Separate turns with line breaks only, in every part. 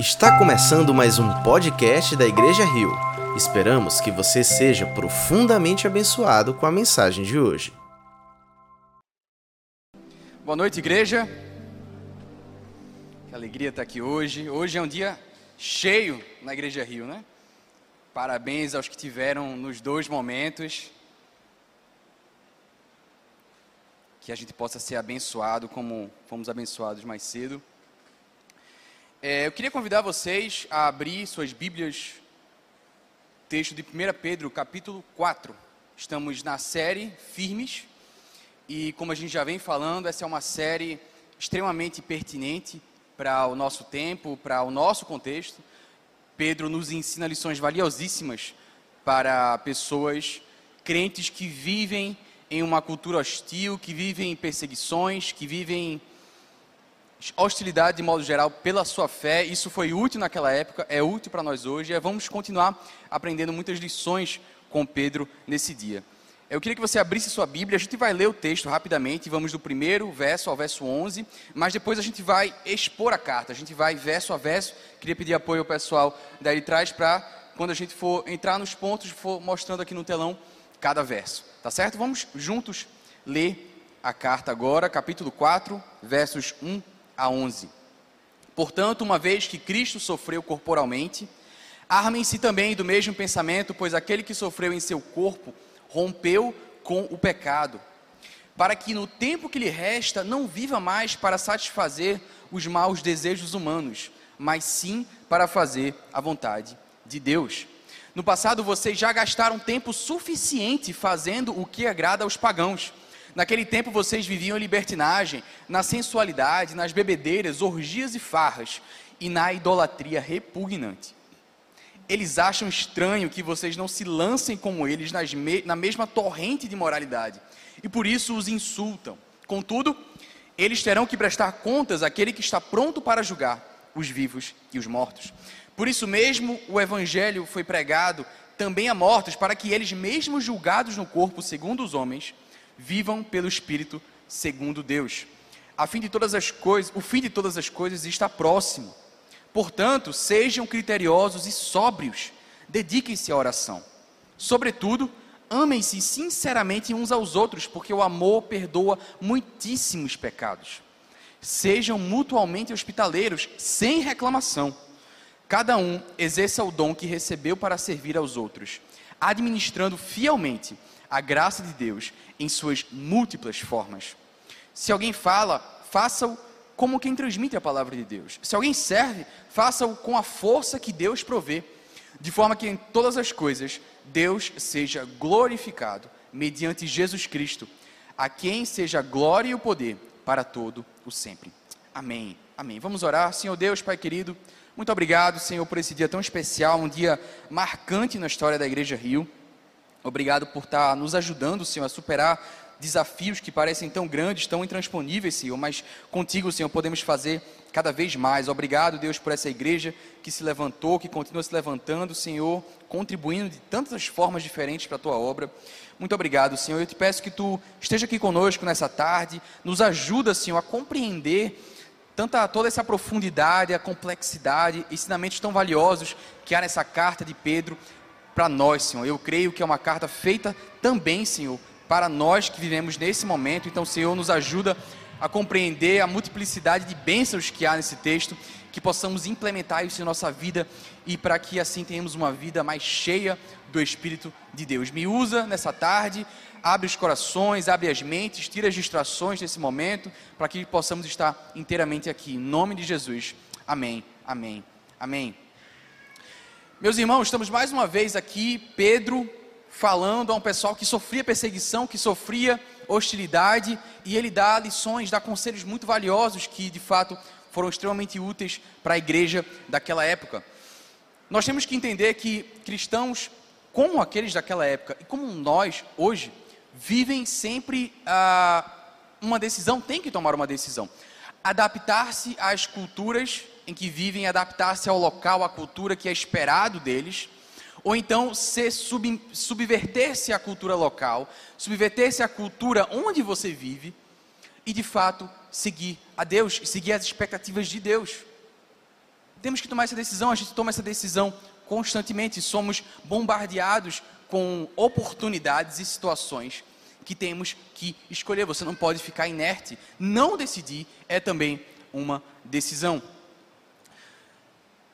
Está começando mais um podcast da Igreja Rio. Esperamos que você seja profundamente abençoado com a mensagem de hoje.
Boa noite, igreja. Que alegria estar aqui hoje. Hoje é um dia cheio na Igreja Rio, né? Parabéns aos que tiveram nos dois momentos. Que a gente possa ser abençoado como fomos abençoados mais cedo. É, eu queria convidar vocês a abrir suas Bíblias, texto de 1 Pedro, capítulo 4. Estamos na série Firmes, e como a gente já vem falando, essa é uma série extremamente pertinente para o nosso tempo, para o nosso contexto. Pedro nos ensina lições valiosíssimas para pessoas crentes que vivem em uma cultura hostil, que vivem em perseguições, que vivem hostilidade de modo geral pela sua fé. Isso foi útil naquela época, é útil para nós hoje. E vamos continuar aprendendo muitas lições com Pedro nesse dia. Eu queria que você abrisse sua Bíblia, a gente vai ler o texto rapidamente, vamos do primeiro verso ao verso 11, mas depois a gente vai expor a carta, a gente vai verso a verso. Queria pedir apoio ao pessoal daí de trás para, quando a gente for entrar nos pontos, for mostrando aqui no telão cada verso, tá certo? Vamos juntos ler a carta agora, capítulo 4, versos 1 a 11. Portanto, uma vez que Cristo sofreu corporalmente, armem-se também do mesmo pensamento, pois aquele que sofreu em seu corpo rompeu com o pecado, para que no tempo que lhe resta não viva mais para satisfazer os maus desejos humanos, mas sim para fazer a vontade de Deus. No passado vocês já gastaram tempo suficiente fazendo o que agrada aos pagãos Naquele tempo vocês viviam em libertinagem, na sensualidade, nas bebedeiras, orgias e farras e na idolatria repugnante. Eles acham estranho que vocês não se lancem como eles me na mesma torrente de moralidade e por isso os insultam. Contudo, eles terão que prestar contas àquele que está pronto para julgar os vivos e os mortos. Por isso mesmo o evangelho foi pregado também a mortos, para que eles, mesmo julgados no corpo segundo os homens, vivam pelo Espírito segundo Deus. A fim de todas as coisas, o fim de todas as coisas está próximo. Portanto, sejam criteriosos e sóbrios. Dediquem-se à oração. Sobretudo, amem-se sinceramente uns aos outros, porque o amor perdoa muitíssimos pecados. Sejam mutualmente hospitaleiros, sem reclamação. Cada um exerça o dom que recebeu para servir aos outros, administrando fielmente a graça de Deus em suas múltiplas formas. Se alguém fala, faça-o como quem transmite a palavra de Deus. Se alguém serve, faça-o com a força que Deus provê, de forma que em todas as coisas Deus seja glorificado mediante Jesus Cristo, a quem seja a glória e o poder para todo o sempre. Amém. Amém. Vamos orar. Senhor Deus, Pai querido, muito obrigado, Senhor, por esse dia tão especial, um dia marcante na história da Igreja Rio. Obrigado por estar nos ajudando, Senhor, a superar desafios que parecem tão grandes, tão intransponíveis, Senhor, mas contigo, Senhor, podemos fazer cada vez mais. Obrigado, Deus, por essa igreja que se levantou, que continua se levantando, Senhor, contribuindo de tantas formas diferentes para a tua obra. Muito obrigado, Senhor. Eu te peço que tu esteja aqui conosco nessa tarde, nos ajuda, Senhor, a compreender tanta toda essa profundidade, a complexidade, ensinamentos tão valiosos que há nessa carta de Pedro para nós, Senhor. Eu creio que é uma carta feita também, Senhor, para nós que vivemos nesse momento. Então, Senhor, nos ajuda a compreender a multiplicidade de bênçãos que há nesse texto, que possamos implementar isso em nossa vida e para que assim tenhamos uma vida mais cheia do Espírito de Deus. Me usa nessa tarde, abre os corações, abre as mentes, tira as distrações nesse momento, para que possamos estar inteiramente aqui. Em nome de Jesus. Amém, amém, amém. Meus irmãos, estamos mais uma vez aqui, Pedro falando a um pessoal que sofria perseguição, que sofria hostilidade, e ele dá lições, dá conselhos muito valiosos que de fato foram extremamente úteis para a igreja daquela época. Nós temos que entender que cristãos, como aqueles daquela época e como nós hoje, vivem sempre ah, uma decisão, tem que tomar uma decisão. Adaptar-se às culturas em que vivem adaptar-se ao local, à cultura que é esperado deles, ou então se sub, subverter-se à cultura local, subverter-se à cultura onde você vive e de fato seguir a Deus, seguir as expectativas de Deus. Temos que tomar essa decisão, a gente toma essa decisão constantemente, somos bombardeados com oportunidades e situações que temos que escolher. Você não pode ficar inerte. Não decidir é também uma decisão.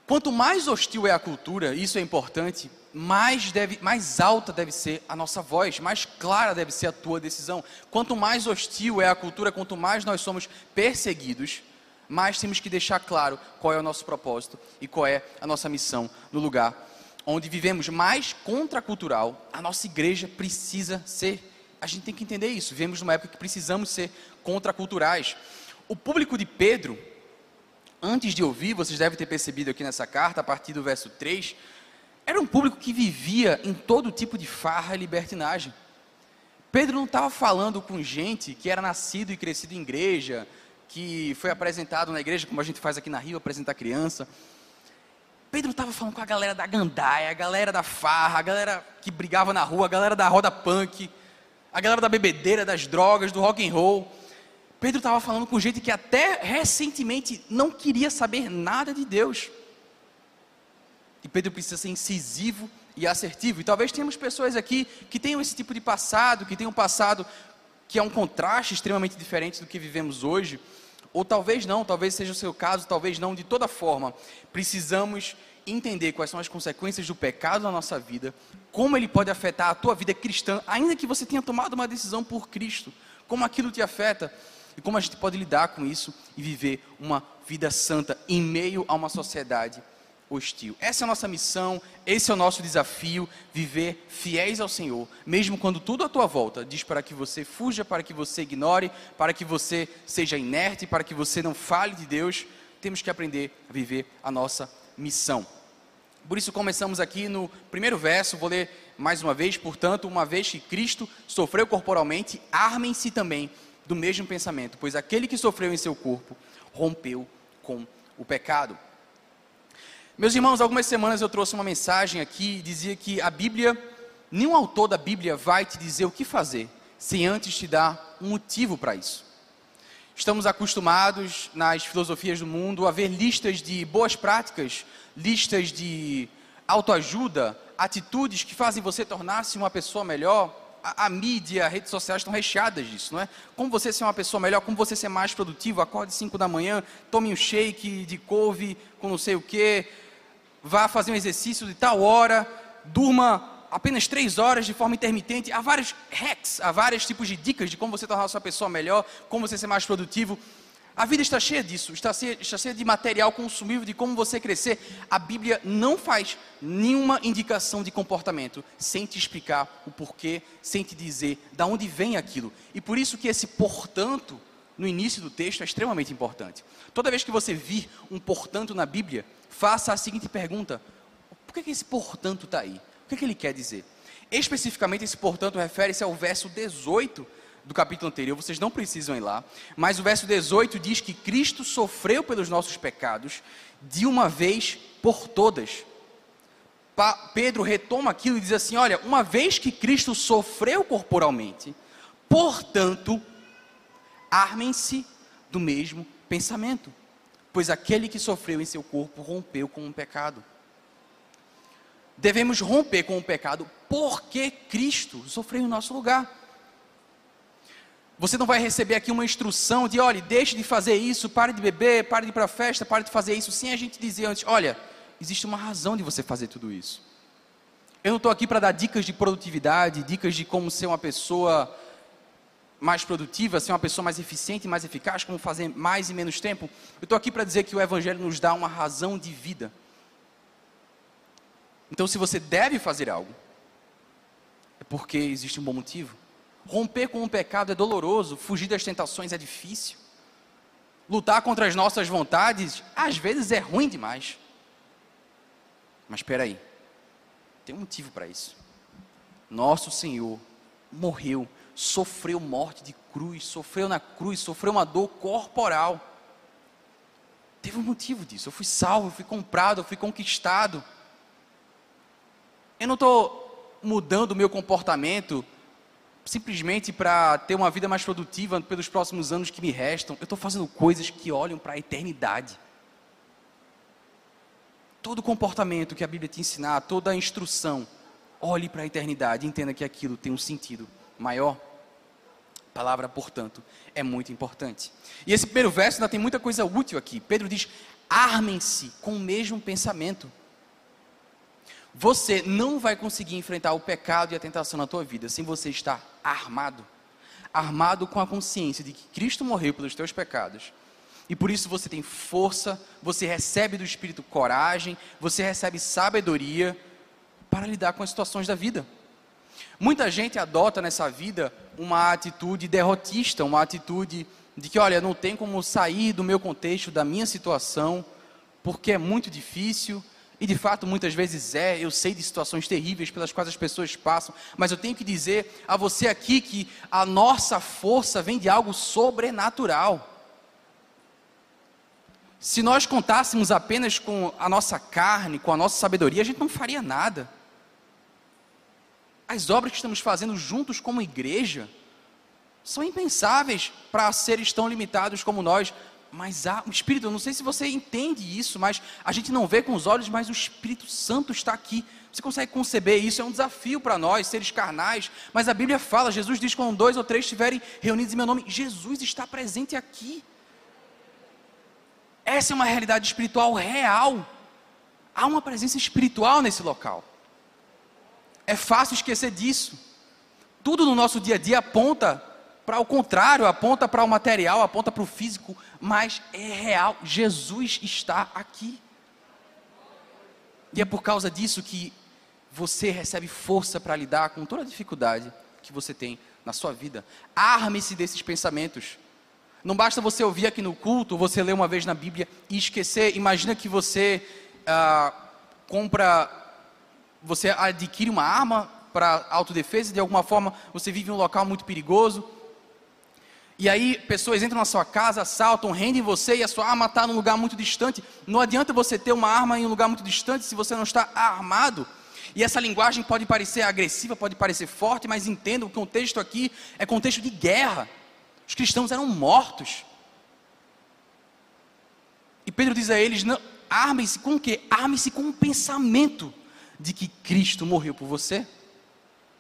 Quanto mais hostil é a cultura, isso é importante, mais, deve, mais alta deve ser a nossa voz, mais clara deve ser a tua decisão. Quanto mais hostil é a cultura, quanto mais nós somos perseguidos, mais temos que deixar claro qual é o nosso propósito e qual é a nossa missão no lugar onde vivemos mais contracultural. A nossa igreja precisa ser. A gente tem que entender isso. Vivemos numa época que precisamos ser contraculturais. O público de Pedro, antes de ouvir, vocês devem ter percebido aqui nessa carta, a partir do verso 3, era um público que vivia em todo tipo de farra e libertinagem. Pedro não estava falando com gente que era nascido e crescido em igreja, que foi apresentado na igreja, como a gente faz aqui na Rio, apresentar criança. Pedro estava falando com a galera da gandaia, a galera da farra, a galera que brigava na rua, a galera da roda punk, a galera da bebedeira, das drogas, do rock and roll. Pedro estava falando com gente que até recentemente não queria saber nada de Deus. E Pedro precisa ser incisivo e assertivo. E talvez tenhamos pessoas aqui que tenham esse tipo de passado, que tenham um passado que é um contraste extremamente diferente do que vivemos hoje. Ou talvez não, talvez seja o seu caso, talvez não. De toda forma, precisamos entender quais são as consequências do pecado na nossa vida, como ele pode afetar a tua vida cristã, ainda que você tenha tomado uma decisão por Cristo, como aquilo te afeta e como a gente pode lidar com isso e viver uma vida santa em meio a uma sociedade hostil. Essa é a nossa missão, esse é o nosso desafio, viver fiéis ao Senhor, mesmo quando tudo à tua volta diz para que você fuja, para que você ignore, para que você seja inerte, para que você não fale de Deus, temos que aprender a viver a nossa missão. Por isso começamos aqui no primeiro verso, vou ler mais uma vez, portanto, uma vez que Cristo sofreu corporalmente, armem-se também do mesmo pensamento, pois aquele que sofreu em seu corpo rompeu com o pecado. Meus irmãos, algumas semanas eu trouxe uma mensagem aqui, dizia que a Bíblia, nenhum autor da Bíblia vai te dizer o que fazer, sem antes te dar um motivo para isso. Estamos acostumados nas filosofias do mundo a ver listas de boas práticas, listas de autoajuda, atitudes que fazem você tornar-se uma pessoa melhor, a, a mídia, as redes sociais estão recheadas disso, não é? Como você ser uma pessoa melhor, como você ser mais produtivo, acorde 5 da manhã, tome um shake de couve com não sei o que, vá fazer um exercício de tal hora, durma apenas três horas de forma intermitente. Há vários hacks, há vários tipos de dicas de como você tornar a sua pessoa melhor, como você ser mais produtivo. A vida está cheia disso, está cheia, está cheia de material consumível de como você crescer. A Bíblia não faz nenhuma indicação de comportamento sem te explicar o porquê, sem te dizer de onde vem aquilo. E por isso que esse portanto, no início do texto, é extremamente importante. Toda vez que você vir um portanto na Bíblia, faça a seguinte pergunta: por que, que esse portanto está aí? O que, que ele quer dizer? Especificamente, esse portanto refere-se ao verso 18 do capítulo anterior, vocês não precisam ir lá, mas o verso 18 diz que Cristo sofreu pelos nossos pecados de uma vez por todas. Pa Pedro retoma aquilo e diz assim: Olha, uma vez que Cristo sofreu corporalmente, portanto, armem-se do mesmo pensamento, pois aquele que sofreu em seu corpo rompeu com o pecado. Devemos romper com o pecado porque Cristo sofreu em nosso lugar. Você não vai receber aqui uma instrução de, olha, deixe de fazer isso, pare de beber, pare de ir para a festa, pare de fazer isso, sem a gente dizer antes, olha, existe uma razão de você fazer tudo isso. Eu não estou aqui para dar dicas de produtividade, dicas de como ser uma pessoa mais produtiva, ser uma pessoa mais eficiente, mais eficaz, como fazer mais e menos tempo. Eu estou aqui para dizer que o Evangelho nos dá uma razão de vida. Então, se você deve fazer algo, é porque existe um bom motivo. Romper com o pecado é doloroso, fugir das tentações é difícil. Lutar contra as nossas vontades, às vezes é ruim demais. Mas espera aí, tem um motivo para isso. Nosso Senhor morreu, sofreu morte de cruz, sofreu na cruz, sofreu uma dor corporal. Teve um motivo disso. Eu fui salvo, fui comprado, fui conquistado. Eu não estou mudando o meu comportamento simplesmente para ter uma vida mais produtiva pelos próximos anos que me restam. Eu estou fazendo coisas que olham para a eternidade. todo comportamento que a Bíblia te ensinar, toda instrução, olhe para a eternidade, entenda que aquilo tem um sentido maior. A palavra, portanto, é muito importante. E esse primeiro verso ainda tem muita coisa útil aqui. Pedro diz: armem-se com o mesmo pensamento. Você não vai conseguir enfrentar o pecado e a tentação na tua vida sem você estar armado. Armado com a consciência de que Cristo morreu pelos teus pecados. E por isso você tem força, você recebe do Espírito coragem, você recebe sabedoria para lidar com as situações da vida. Muita gente adota nessa vida uma atitude derrotista, uma atitude de que, olha, não tem como sair do meu contexto, da minha situação, porque é muito difícil, e de fato muitas vezes é, eu sei de situações terríveis pelas quais as pessoas passam, mas eu tenho que dizer a você aqui que a nossa força vem de algo sobrenatural. Se nós contássemos apenas com a nossa carne, com a nossa sabedoria, a gente não faria nada. As obras que estamos fazendo juntos como igreja são impensáveis para seres tão limitados como nós. Mas há um Espírito, eu não sei se você entende isso, mas a gente não vê com os olhos, mas o Espírito Santo está aqui. Você consegue conceber isso? É um desafio para nós, seres carnais. Mas a Bíblia fala, Jesus diz: quando dois ou três estiverem reunidos em meu nome, Jesus está presente aqui. Essa é uma realidade espiritual real. Há uma presença espiritual nesse local. É fácil esquecer disso. Tudo no nosso dia a dia aponta para o contrário, aponta para o material, aponta para o físico, mas é real. Jesus está aqui. E é por causa disso que você recebe força para lidar com toda a dificuldade que você tem na sua vida. Arme-se desses pensamentos. Não basta você ouvir aqui no culto, você ler uma vez na Bíblia e esquecer. Imagina que você ah, compra você adquire uma arma para autodefesa, de alguma forma você vive em um local muito perigoso. E aí pessoas entram na sua casa, assaltam, rendem você e a sua arma está num lugar muito distante. Não adianta você ter uma arma em um lugar muito distante se você não está armado. E essa linguagem pode parecer agressiva, pode parecer forte, mas entenda, o contexto aqui é contexto de guerra. Os cristãos eram mortos. E Pedro diz a eles: armem-se com o quê? Armem-se com um pensamento de que Cristo morreu por você.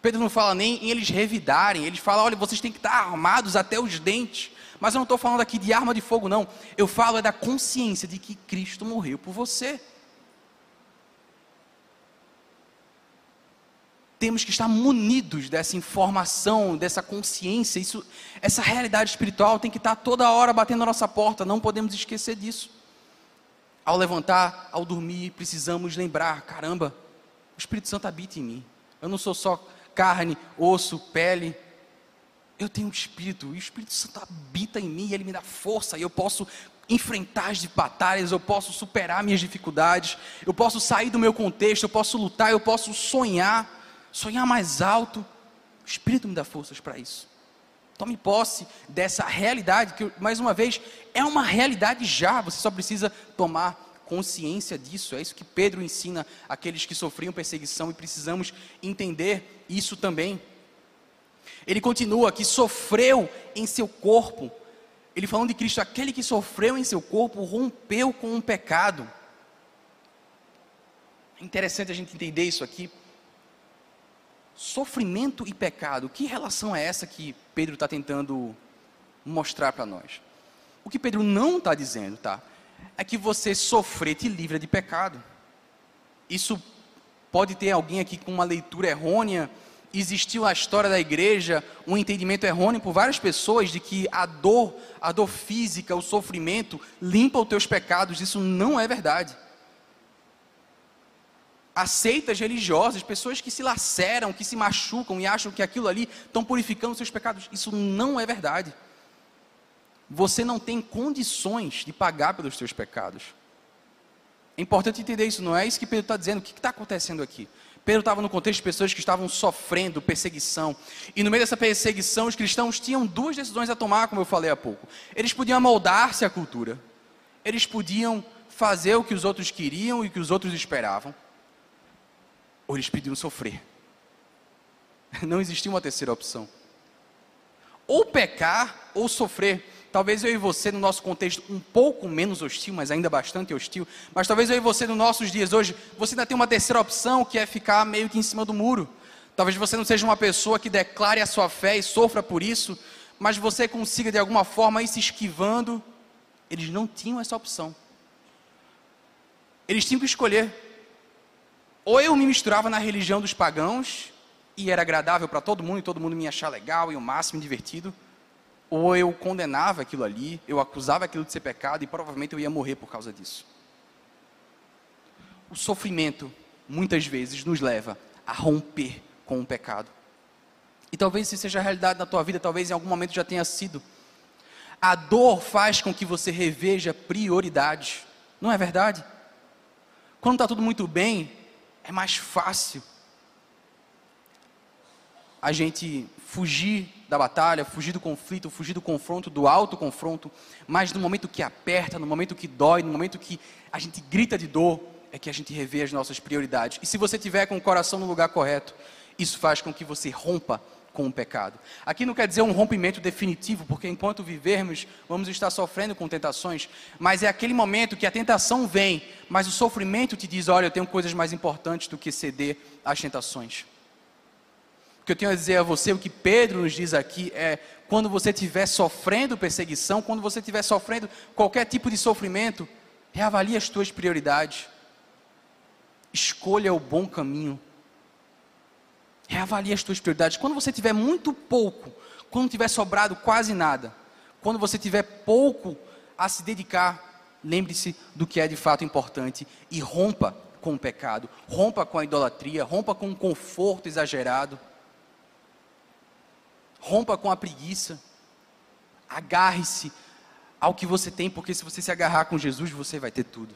Pedro não fala nem em eles revidarem, ele fala: olha, vocês têm que estar armados até os dentes. Mas eu não estou falando aqui de arma de fogo, não. Eu falo é da consciência de que Cristo morreu por você. Temos que estar munidos dessa informação, dessa consciência. Isso, essa realidade espiritual tem que estar toda hora batendo na nossa porta. Não podemos esquecer disso. Ao levantar, ao dormir, precisamos lembrar: caramba, o Espírito Santo habita em mim. Eu não sou só carne, osso, pele. Eu tenho um espírito, e o Espírito Santo habita em mim, e ele me dá força, e eu posso enfrentar as batalhas, eu posso superar minhas dificuldades, eu posso sair do meu contexto, eu posso lutar, eu posso sonhar, sonhar mais alto. O Espírito me dá forças para isso. Tome posse dessa realidade, que mais uma vez é uma realidade já, você só precisa tomar consciência disso. É isso que Pedro ensina àqueles que sofriam perseguição e precisamos entender isso também. Ele continua que sofreu em seu corpo. Ele falando de Cristo, aquele que sofreu em seu corpo rompeu com o pecado. É interessante a gente entender isso aqui. Sofrimento e pecado, que relação é essa que Pedro está tentando mostrar para nós? O que Pedro não está dizendo, tá? É que você sofrer te livra de pecado. Isso pode ter alguém aqui com uma leitura errônea. Existiu a história da igreja, um entendimento errôneo por várias pessoas de que a dor, a dor física, o sofrimento limpa os teus pecados. Isso não é verdade. Aceitas religiosas, pessoas que se laceram, que se machucam e acham que aquilo ali estão purificando seus pecados. Isso não é verdade você não tem condições de pagar pelos seus pecados. É importante entender isso, não é isso que Pedro está dizendo. O que está acontecendo aqui? Pedro estava no contexto de pessoas que estavam sofrendo perseguição. E no meio dessa perseguição, os cristãos tinham duas decisões a tomar, como eu falei há pouco. Eles podiam moldar-se à cultura. Eles podiam fazer o que os outros queriam e o que os outros esperavam. Ou eles podiam sofrer. Não existia uma terceira opção. Ou pecar ou sofrer. Talvez eu e você, no nosso contexto um pouco menos hostil, mas ainda bastante hostil, mas talvez eu e você, nos nossos dias hoje, você ainda tem uma terceira opção, que é ficar meio que em cima do muro. Talvez você não seja uma pessoa que declare a sua fé e sofra por isso, mas você consiga de alguma forma ir se esquivando. Eles não tinham essa opção. Eles tinham que escolher. Ou eu me misturava na religião dos pagãos, e era agradável para todo mundo, e todo mundo me achar legal e o máximo divertido, ou eu condenava aquilo ali, eu acusava aquilo de ser pecado e provavelmente eu ia morrer por causa disso. O sofrimento, muitas vezes, nos leva a romper com o pecado. E talvez isso seja a realidade na tua vida, talvez em algum momento já tenha sido. A dor faz com que você reveja prioridades, não é verdade? Quando está tudo muito bem, é mais fácil a gente fugir da batalha, fugir do conflito, fugir do confronto, do alto confronto, mas no momento que aperta, no momento que dói, no momento que a gente grita de dor, é que a gente revê as nossas prioridades. E se você tiver com o coração no lugar correto, isso faz com que você rompa com o pecado. Aqui não quer dizer um rompimento definitivo, porque enquanto vivermos, vamos estar sofrendo com tentações, mas é aquele momento que a tentação vem, mas o sofrimento te diz: olha, eu tenho coisas mais importantes do que ceder às tentações. Que eu tenho a dizer a você, o que Pedro nos diz aqui é: quando você estiver sofrendo perseguição, quando você estiver sofrendo qualquer tipo de sofrimento, reavalie as tuas prioridades. Escolha o bom caminho. Reavalie as tuas prioridades. Quando você tiver muito pouco, quando tiver sobrado quase nada, quando você tiver pouco a se dedicar, lembre-se do que é de fato importante e rompa com o pecado, rompa com a idolatria, rompa com o conforto exagerado. Rompa com a preguiça. Agarre-se ao que você tem, porque se você se agarrar com Jesus, você vai ter tudo.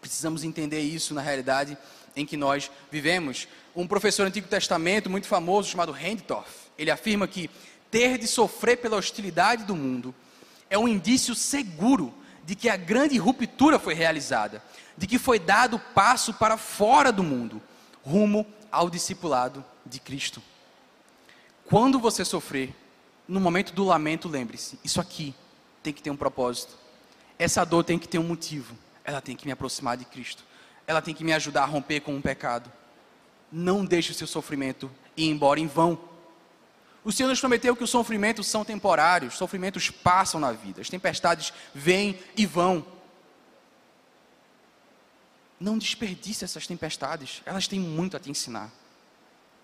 Precisamos entender isso na realidade em que nós vivemos. Um professor do Antigo Testamento muito famoso chamado Hendorf, ele afirma que ter de sofrer pela hostilidade do mundo é um indício seguro de que a grande ruptura foi realizada, de que foi dado passo para fora do mundo, rumo ao discipulado de Cristo. Quando você sofrer, no momento do lamento, lembre-se: isso aqui tem que ter um propósito. Essa dor tem que ter um motivo. Ela tem que me aproximar de Cristo. Ela tem que me ajudar a romper com o um pecado. Não deixe o seu sofrimento ir embora em vão. O Senhor nos prometeu que os sofrimentos são temporários, os sofrimentos passam na vida, as tempestades vêm e vão. Não desperdice essas tempestades, elas têm muito a te ensinar.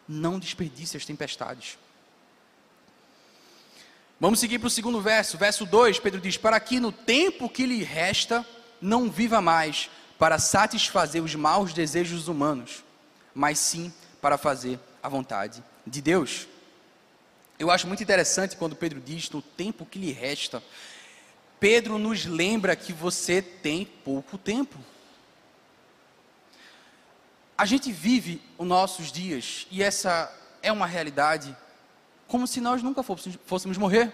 Não desperdice as tempestades. Vamos seguir para o segundo verso, verso 2, Pedro diz: Para que no tempo que lhe resta, não viva mais para satisfazer os maus desejos humanos, mas sim para fazer a vontade de Deus. Eu acho muito interessante quando Pedro diz: No tempo que lhe resta, Pedro nos lembra que você tem pouco tempo. A gente vive os nossos dias, e essa é uma realidade como se nós nunca fôssemos, morrer.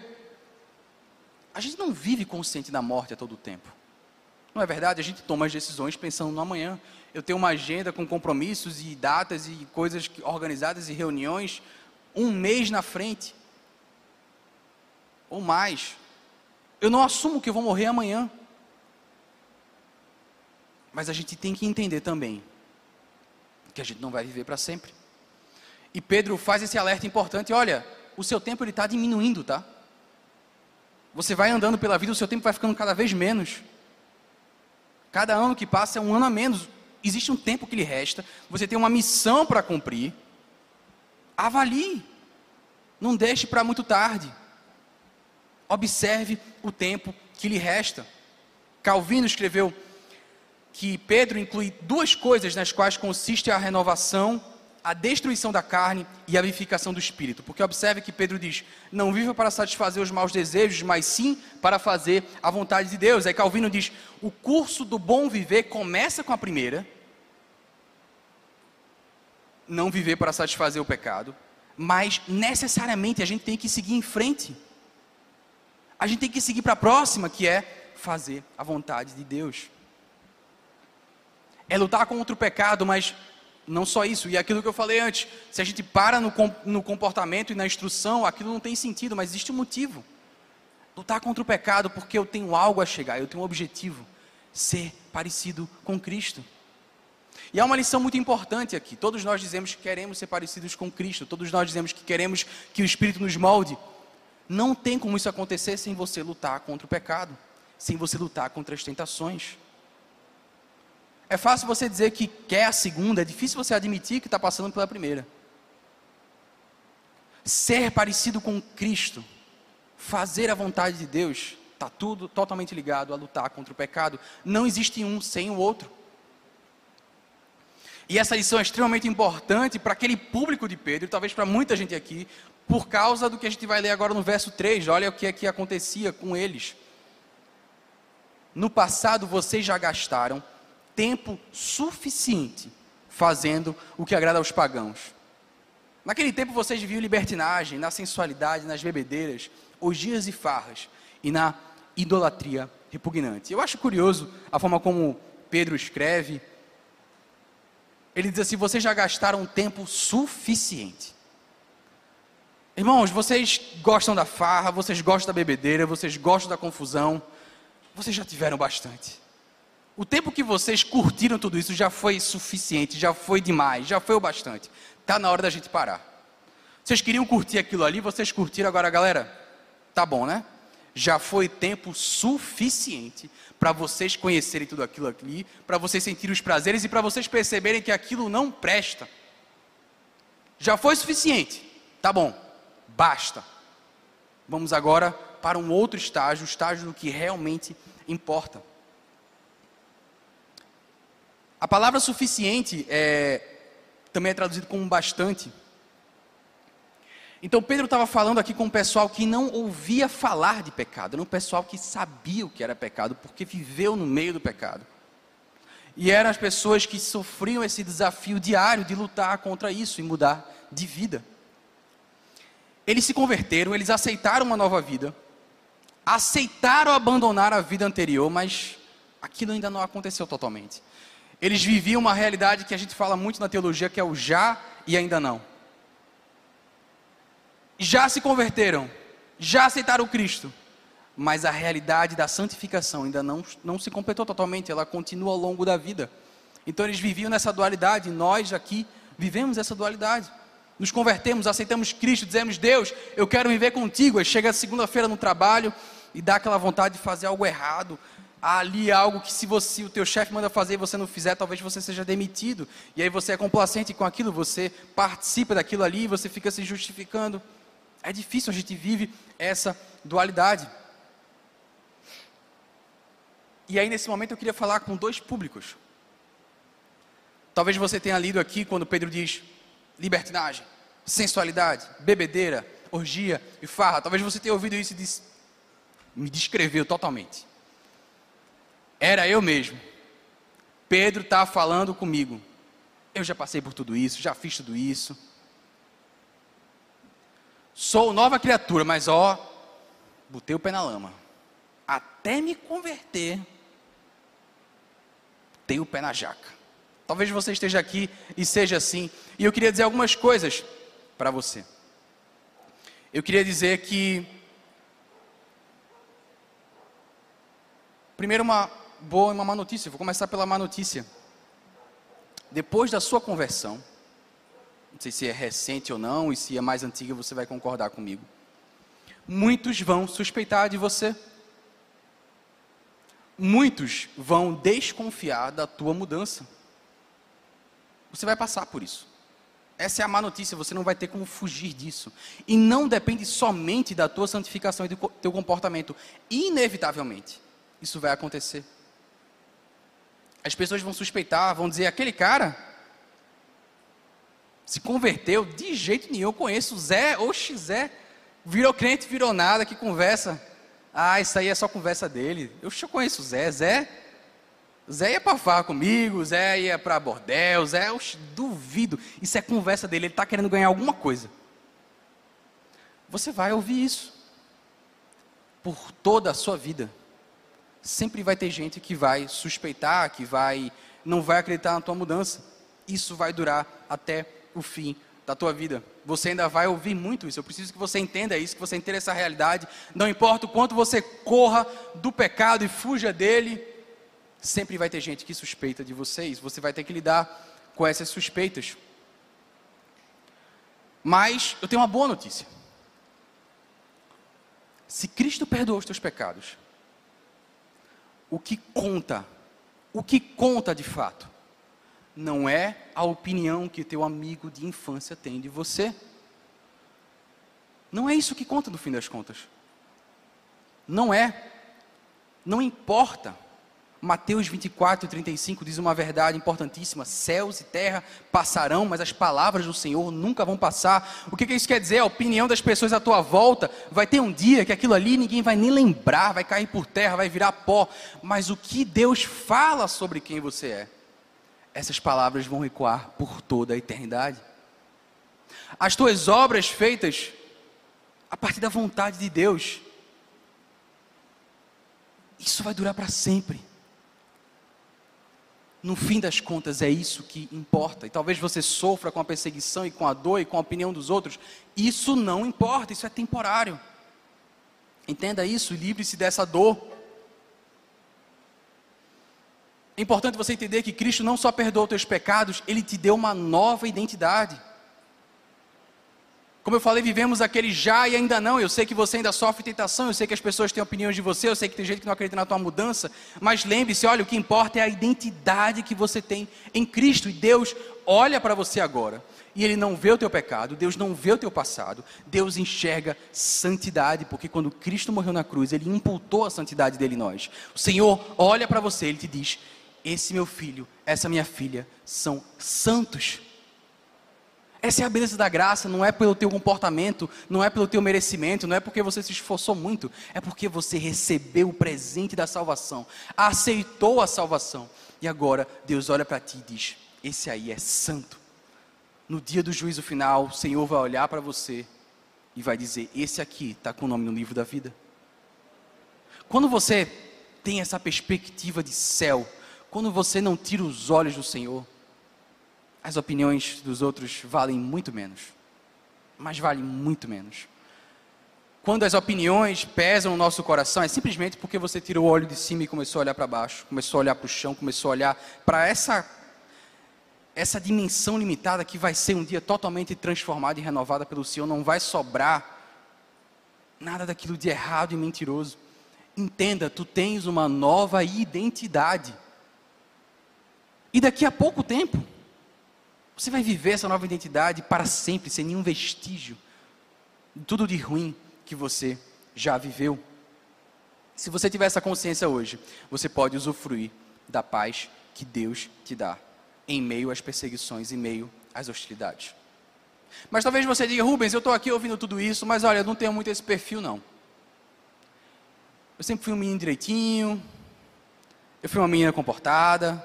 A gente não vive consciente da morte a todo tempo. Não é verdade? A gente toma as decisões pensando no amanhã. Eu tenho uma agenda com compromissos e datas e coisas organizadas e reuniões um mês na frente. Ou mais. Eu não assumo que eu vou morrer amanhã. Mas a gente tem que entender também que a gente não vai viver para sempre. E Pedro faz esse alerta importante: olha, o seu tempo está diminuindo, tá? Você vai andando pela vida, o seu tempo vai ficando cada vez menos. Cada ano que passa é um ano a menos. Existe um tempo que lhe resta. Você tem uma missão para cumprir. Avalie. Não deixe para muito tarde. Observe o tempo que lhe resta. Calvino escreveu que Pedro inclui duas coisas nas quais consiste a renovação a destruição da carne e a vivificação do espírito. Porque observe que Pedro diz: não viva para satisfazer os maus desejos, mas sim para fazer a vontade de Deus. Aí Calvino diz: o curso do bom viver começa com a primeira, não viver para satisfazer o pecado, mas necessariamente a gente tem que seguir em frente. A gente tem que seguir para a próxima, que é fazer a vontade de Deus. É lutar contra o pecado, mas não só isso, e aquilo que eu falei antes, se a gente para no, no comportamento e na instrução, aquilo não tem sentido, mas existe um motivo. Lutar contra o pecado porque eu tenho algo a chegar, eu tenho um objetivo: ser parecido com Cristo. E há uma lição muito importante aqui. Todos nós dizemos que queremos ser parecidos com Cristo, todos nós dizemos que queremos que o Espírito nos molde. Não tem como isso acontecer sem você lutar contra o pecado, sem você lutar contra as tentações. É fácil você dizer que quer a segunda, é difícil você admitir que está passando pela primeira. Ser parecido com Cristo, fazer a vontade de Deus, está tudo totalmente ligado a lutar contra o pecado. Não existe um sem o outro. E essa lição é extremamente importante para aquele público de Pedro, talvez para muita gente aqui, por causa do que a gente vai ler agora no verso 3. Olha o que é que acontecia com eles. No passado vocês já gastaram tempo suficiente fazendo o que agrada aos pagãos. Naquele tempo vocês viviam libertinagem, na sensualidade, nas bebedeiras, orgias e farras e na idolatria repugnante. Eu acho curioso a forma como Pedro escreve. Ele diz assim: vocês já gastaram tempo suficiente. Irmãos, vocês gostam da farra, vocês gostam da bebedeira, vocês gostam da confusão, vocês já tiveram bastante. O tempo que vocês curtiram tudo isso já foi suficiente, já foi demais, já foi o bastante. Está na hora da gente parar. Vocês queriam curtir aquilo ali, vocês curtiram agora, galera? Tá bom, né? Já foi tempo suficiente para vocês conhecerem tudo aquilo ali, para vocês sentirem os prazeres e para vocês perceberem que aquilo não presta. Já foi suficiente. Tá bom. Basta. Vamos agora para um outro estágio, o estágio do que realmente importa. A palavra suficiente é, também é traduzido como bastante. Então Pedro estava falando aqui com um pessoal que não ouvia falar de pecado, era um pessoal que sabia o que era pecado, porque viveu no meio do pecado. E eram as pessoas que sofriam esse desafio diário de lutar contra isso e mudar de vida. Eles se converteram, eles aceitaram uma nova vida, aceitaram abandonar a vida anterior, mas aquilo ainda não aconteceu totalmente. Eles viviam uma realidade que a gente fala muito na teologia, que é o já e ainda não. Já se converteram, já aceitaram Cristo, mas a realidade da santificação ainda não, não se completou totalmente, ela continua ao longo da vida. Então eles viviam nessa dualidade, nós aqui vivemos essa dualidade. Nos convertemos, aceitamos Cristo, dizemos, Deus, eu quero viver contigo. Aí chega segunda-feira no trabalho e dá aquela vontade de fazer algo errado, ali algo que se você, o teu chefe manda fazer e você não fizer, talvez você seja demitido. E aí você é complacente com aquilo, você participa daquilo ali, você fica se justificando. É difícil, a gente vive essa dualidade. E aí nesse momento eu queria falar com dois públicos. Talvez você tenha lido aqui quando Pedro diz libertinagem, sensualidade, bebedeira, orgia e farra. Talvez você tenha ouvido isso e disse, me descreveu totalmente. Era eu mesmo. Pedro está falando comigo. Eu já passei por tudo isso, já fiz tudo isso. Sou nova criatura, mas ó, botei o pé na lama. Até me converter, botei o pé na jaca. Talvez você esteja aqui e seja assim. E eu queria dizer algumas coisas para você. Eu queria dizer que. Primeiro, uma, boa e uma má notícia. Vou começar pela má notícia. Depois da sua conversão, não sei se é recente ou não, e se é mais antiga, você vai concordar comigo. Muitos vão suspeitar de você. Muitos vão desconfiar da tua mudança. Você vai passar por isso. Essa é a má notícia, você não vai ter como fugir disso. E não depende somente da tua santificação e do teu comportamento. Inevitavelmente, isso vai acontecer as pessoas vão suspeitar, vão dizer: aquele cara se converteu de jeito nenhum. Eu conheço o Zé, oxe, Zé, virou crente, virou nada, que conversa. Ah, isso aí é só conversa dele. Eu, eu conheço o Zé, Zé. Zé ia para falar comigo, Zé ia para bordel, Zé, oxe, duvido. Isso é conversa dele, ele está querendo ganhar alguma coisa. Você vai ouvir isso por toda a sua vida sempre vai ter gente que vai suspeitar, que vai não vai acreditar na tua mudança. Isso vai durar até o fim da tua vida. Você ainda vai ouvir muito isso. Eu preciso que você entenda isso, que você entenda essa realidade. Não importa o quanto você corra do pecado e fuja dele, sempre vai ter gente que suspeita de vocês. Você vai ter que lidar com essas suspeitas. Mas eu tenho uma boa notícia. Se Cristo perdoou os teus pecados, o que conta, o que conta de fato, não é a opinião que teu amigo de infância tem de você. Não é isso que conta no fim das contas. Não é. Não importa. Mateus 24, 35 diz uma verdade importantíssima: céus e terra passarão, mas as palavras do Senhor nunca vão passar. O que, que isso quer dizer? A opinião das pessoas à tua volta vai ter um dia que aquilo ali ninguém vai nem lembrar, vai cair por terra, vai virar pó. Mas o que Deus fala sobre quem você é, essas palavras vão ecoar por toda a eternidade. As tuas obras feitas a partir da vontade de Deus, isso vai durar para sempre. No fim das contas, é isso que importa. E talvez você sofra com a perseguição e com a dor e com a opinião dos outros. Isso não importa, isso é temporário. Entenda isso livre-se dessa dor. É importante você entender que Cristo não só perdoou teus pecados, Ele te deu uma nova identidade. Como eu falei, vivemos aquele já e ainda não. Eu sei que você ainda sofre tentação, eu sei que as pessoas têm opiniões de você, eu sei que tem gente que não acredita na tua mudança, mas lembre-se, olha, o que importa é a identidade que você tem em Cristo. E Deus olha para você agora, e Ele não vê o teu pecado, Deus não vê o teu passado, Deus enxerga santidade, porque quando Cristo morreu na cruz, Ele imputou a santidade dele em nós. O Senhor olha para você, Ele te diz: esse meu filho, essa minha filha são santos. Essa é a beleza da graça, não é pelo teu comportamento, não é pelo teu merecimento, não é porque você se esforçou muito, é porque você recebeu o presente da salvação, aceitou a salvação. E agora Deus olha para ti e diz: Esse aí é santo. No dia do juízo final, o Senhor vai olhar para você e vai dizer: Esse aqui está com o nome no livro da vida. Quando você tem essa perspectiva de céu, quando você não tira os olhos do Senhor, as opiniões dos outros valem muito menos. Mas valem muito menos. Quando as opiniões pesam no nosso coração, é simplesmente porque você tirou o olho de cima e começou a olhar para baixo, começou a olhar para o chão, começou a olhar para essa essa dimensão limitada que vai ser um dia totalmente transformada e renovada pelo Senhor, não vai sobrar nada daquilo de errado e mentiroso. Entenda, tu tens uma nova identidade. E daqui a pouco tempo, você vai viver essa nova identidade para sempre, sem nenhum vestígio de tudo de ruim que você já viveu. Se você tiver essa consciência hoje, você pode usufruir da paz que Deus te dá em meio às perseguições, em meio às hostilidades. Mas talvez você diga, Rubens, eu estou aqui ouvindo tudo isso, mas olha, eu não tenho muito esse perfil não. Eu sempre fui um menino direitinho, eu fui uma menina comportada,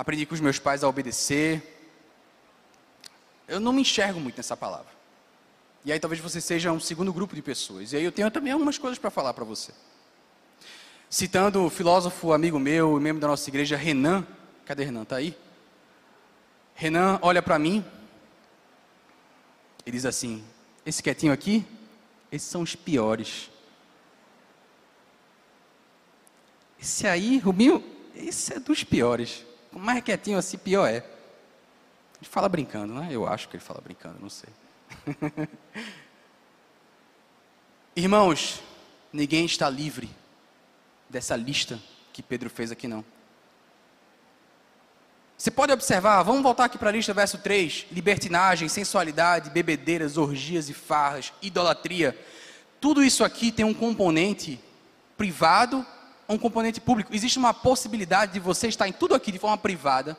aprendi com os meus pais a obedecer. Eu não me enxergo muito nessa palavra. E aí talvez você seja um segundo grupo de pessoas. E aí eu tenho também algumas coisas para falar para você. Citando o filósofo amigo meu, membro da nossa igreja, Renan. Cadê Renan? Está aí? Renan olha para mim e diz assim: Esse quietinho aqui, esses são os piores. Esse aí, Rubinho, esse é dos piores. Mais quietinho assim, pior é. Ele fala brincando, né? Eu acho que ele fala brincando, não sei. Irmãos, ninguém está livre dessa lista que Pedro fez aqui, não. Você pode observar, vamos voltar aqui para a lista, verso 3: libertinagem, sensualidade, bebedeiras, orgias e farras, idolatria. Tudo isso aqui tem um componente privado um componente público. Existe uma possibilidade de você estar em tudo aqui de forma privada.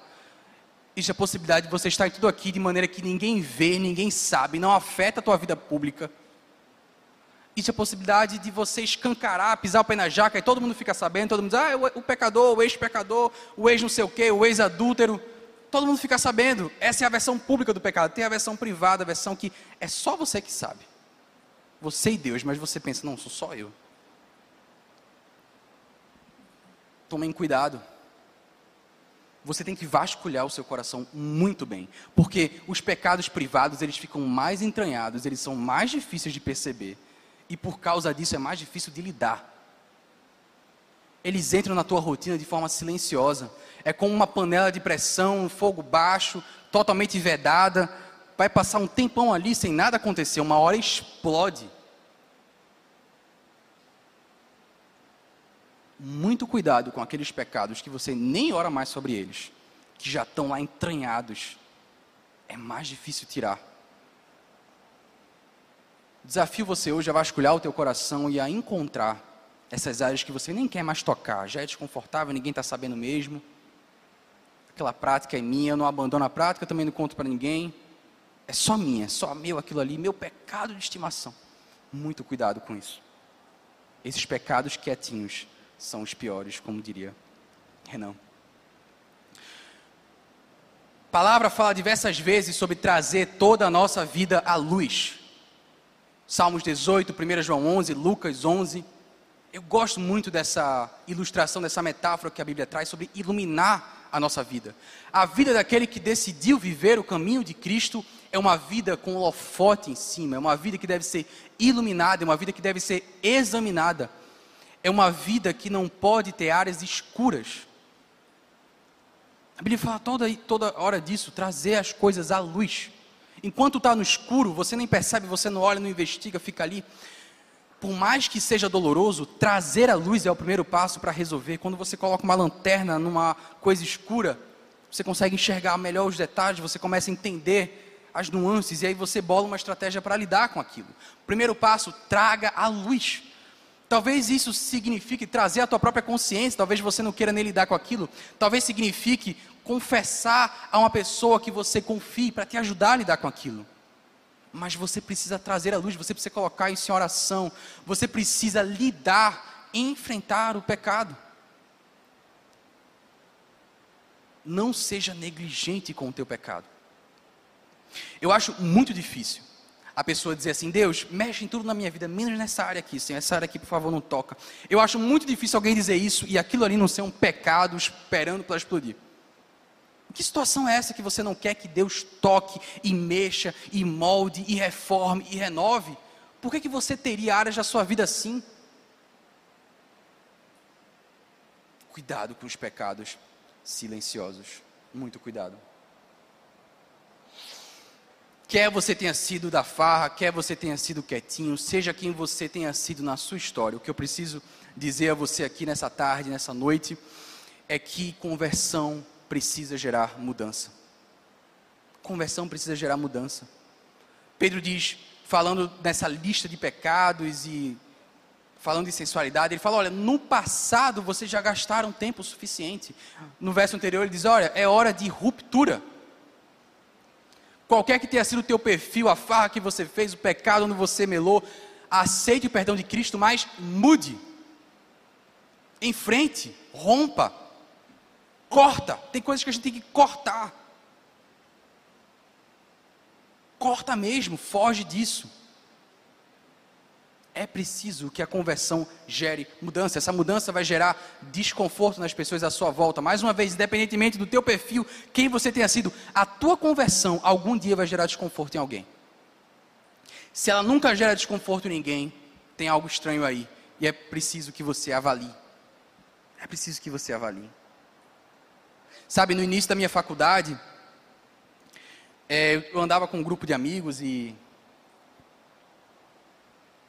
Existe a possibilidade de você estar em tudo aqui de maneira que ninguém vê, ninguém sabe, não afeta a tua vida pública. Existe a possibilidade de você escancarar, pisar o pé na jaca e todo mundo fica sabendo, todo mundo diz, ah, o, o pecador, o ex-pecador, o ex não sei o quê, o ex-adúltero. Todo mundo fica sabendo. Essa é a versão pública do pecado. Tem a versão privada, a versão que é só você que sabe. Você e Deus, mas você pensa, não, sou só eu. Tomem cuidado. você tem que vasculhar o seu coração muito bem, porque os pecados privados, eles ficam mais entranhados, eles são mais difíceis de perceber, e por causa disso é mais difícil de lidar. Eles entram na tua rotina de forma silenciosa, é como uma panela de pressão, fogo baixo, totalmente vedada, vai passar um tempão ali sem nada acontecer, uma hora explode. Muito cuidado com aqueles pecados que você nem ora mais sobre eles, que já estão lá entranhados. É mais difícil tirar. Desafio você hoje a vasculhar o teu coração e a encontrar essas áreas que você nem quer mais tocar, já é desconfortável, ninguém está sabendo mesmo. Aquela prática é minha, eu não abandono a prática, também não conto para ninguém. É só minha, é só meu aquilo ali, meu pecado de estimação. Muito cuidado com isso. Esses pecados quietinhos são os piores, como diria Renan. A palavra fala diversas vezes sobre trazer toda a nossa vida à luz. Salmos 18, 1 João 11, Lucas 11. Eu gosto muito dessa ilustração, dessa metáfora que a Bíblia traz sobre iluminar a nossa vida. A vida daquele que decidiu viver o caminho de Cristo é uma vida com holofote em cima, é uma vida que deve ser iluminada, é uma vida que deve ser examinada é uma vida que não pode ter áreas escuras. A Bíblia fala toda, toda hora disso, trazer as coisas à luz. Enquanto está no escuro, você nem percebe, você não olha, não investiga, fica ali. Por mais que seja doloroso, trazer a luz é o primeiro passo para resolver. Quando você coloca uma lanterna numa coisa escura, você consegue enxergar melhor os detalhes, você começa a entender as nuances e aí você bola uma estratégia para lidar com aquilo. Primeiro passo, traga a luz. Talvez isso signifique trazer a tua própria consciência, talvez você não queira nem lidar com aquilo. Talvez signifique confessar a uma pessoa que você confie para te ajudar a lidar com aquilo. Mas você precisa trazer a luz, você precisa colocar isso em oração, você precisa lidar, enfrentar o pecado. Não seja negligente com o teu pecado. Eu acho muito difícil a pessoa dizer assim: Deus, mexe em tudo na minha vida, menos nessa área aqui, Senhor, essa área aqui, por favor, não toca. Eu acho muito difícil alguém dizer isso e aquilo ali não ser um pecado esperando para explodir. Que situação é essa que você não quer que Deus toque e mexa e molde e reforme e renove? Por que, que você teria áreas da sua vida assim? Cuidado com os pecados silenciosos. Muito cuidado. Quer você tenha sido da farra, quer você tenha sido quietinho, seja quem você tenha sido na sua história, o que eu preciso dizer a você aqui nessa tarde, nessa noite, é que conversão precisa gerar mudança. Conversão precisa gerar mudança. Pedro diz, falando nessa lista de pecados e falando de sensualidade, ele fala: olha, no passado vocês já gastaram tempo suficiente. No verso anterior ele diz: olha, é hora de ruptura qualquer que tenha sido o teu perfil, a farra que você fez, o pecado onde você melou, aceite o perdão de Cristo, mas mude. Enfrente, rompa, corta. Tem coisas que a gente tem que cortar. Corta mesmo, foge disso é preciso que a conversão gere mudança. Essa mudança vai gerar desconforto nas pessoas à sua volta. Mais uma vez, independentemente do teu perfil, quem você tenha sido, a tua conversão algum dia vai gerar desconforto em alguém. Se ela nunca gera desconforto em ninguém, tem algo estranho aí. E é preciso que você avalie. É preciso que você avalie. Sabe, no início da minha faculdade, é, eu andava com um grupo de amigos e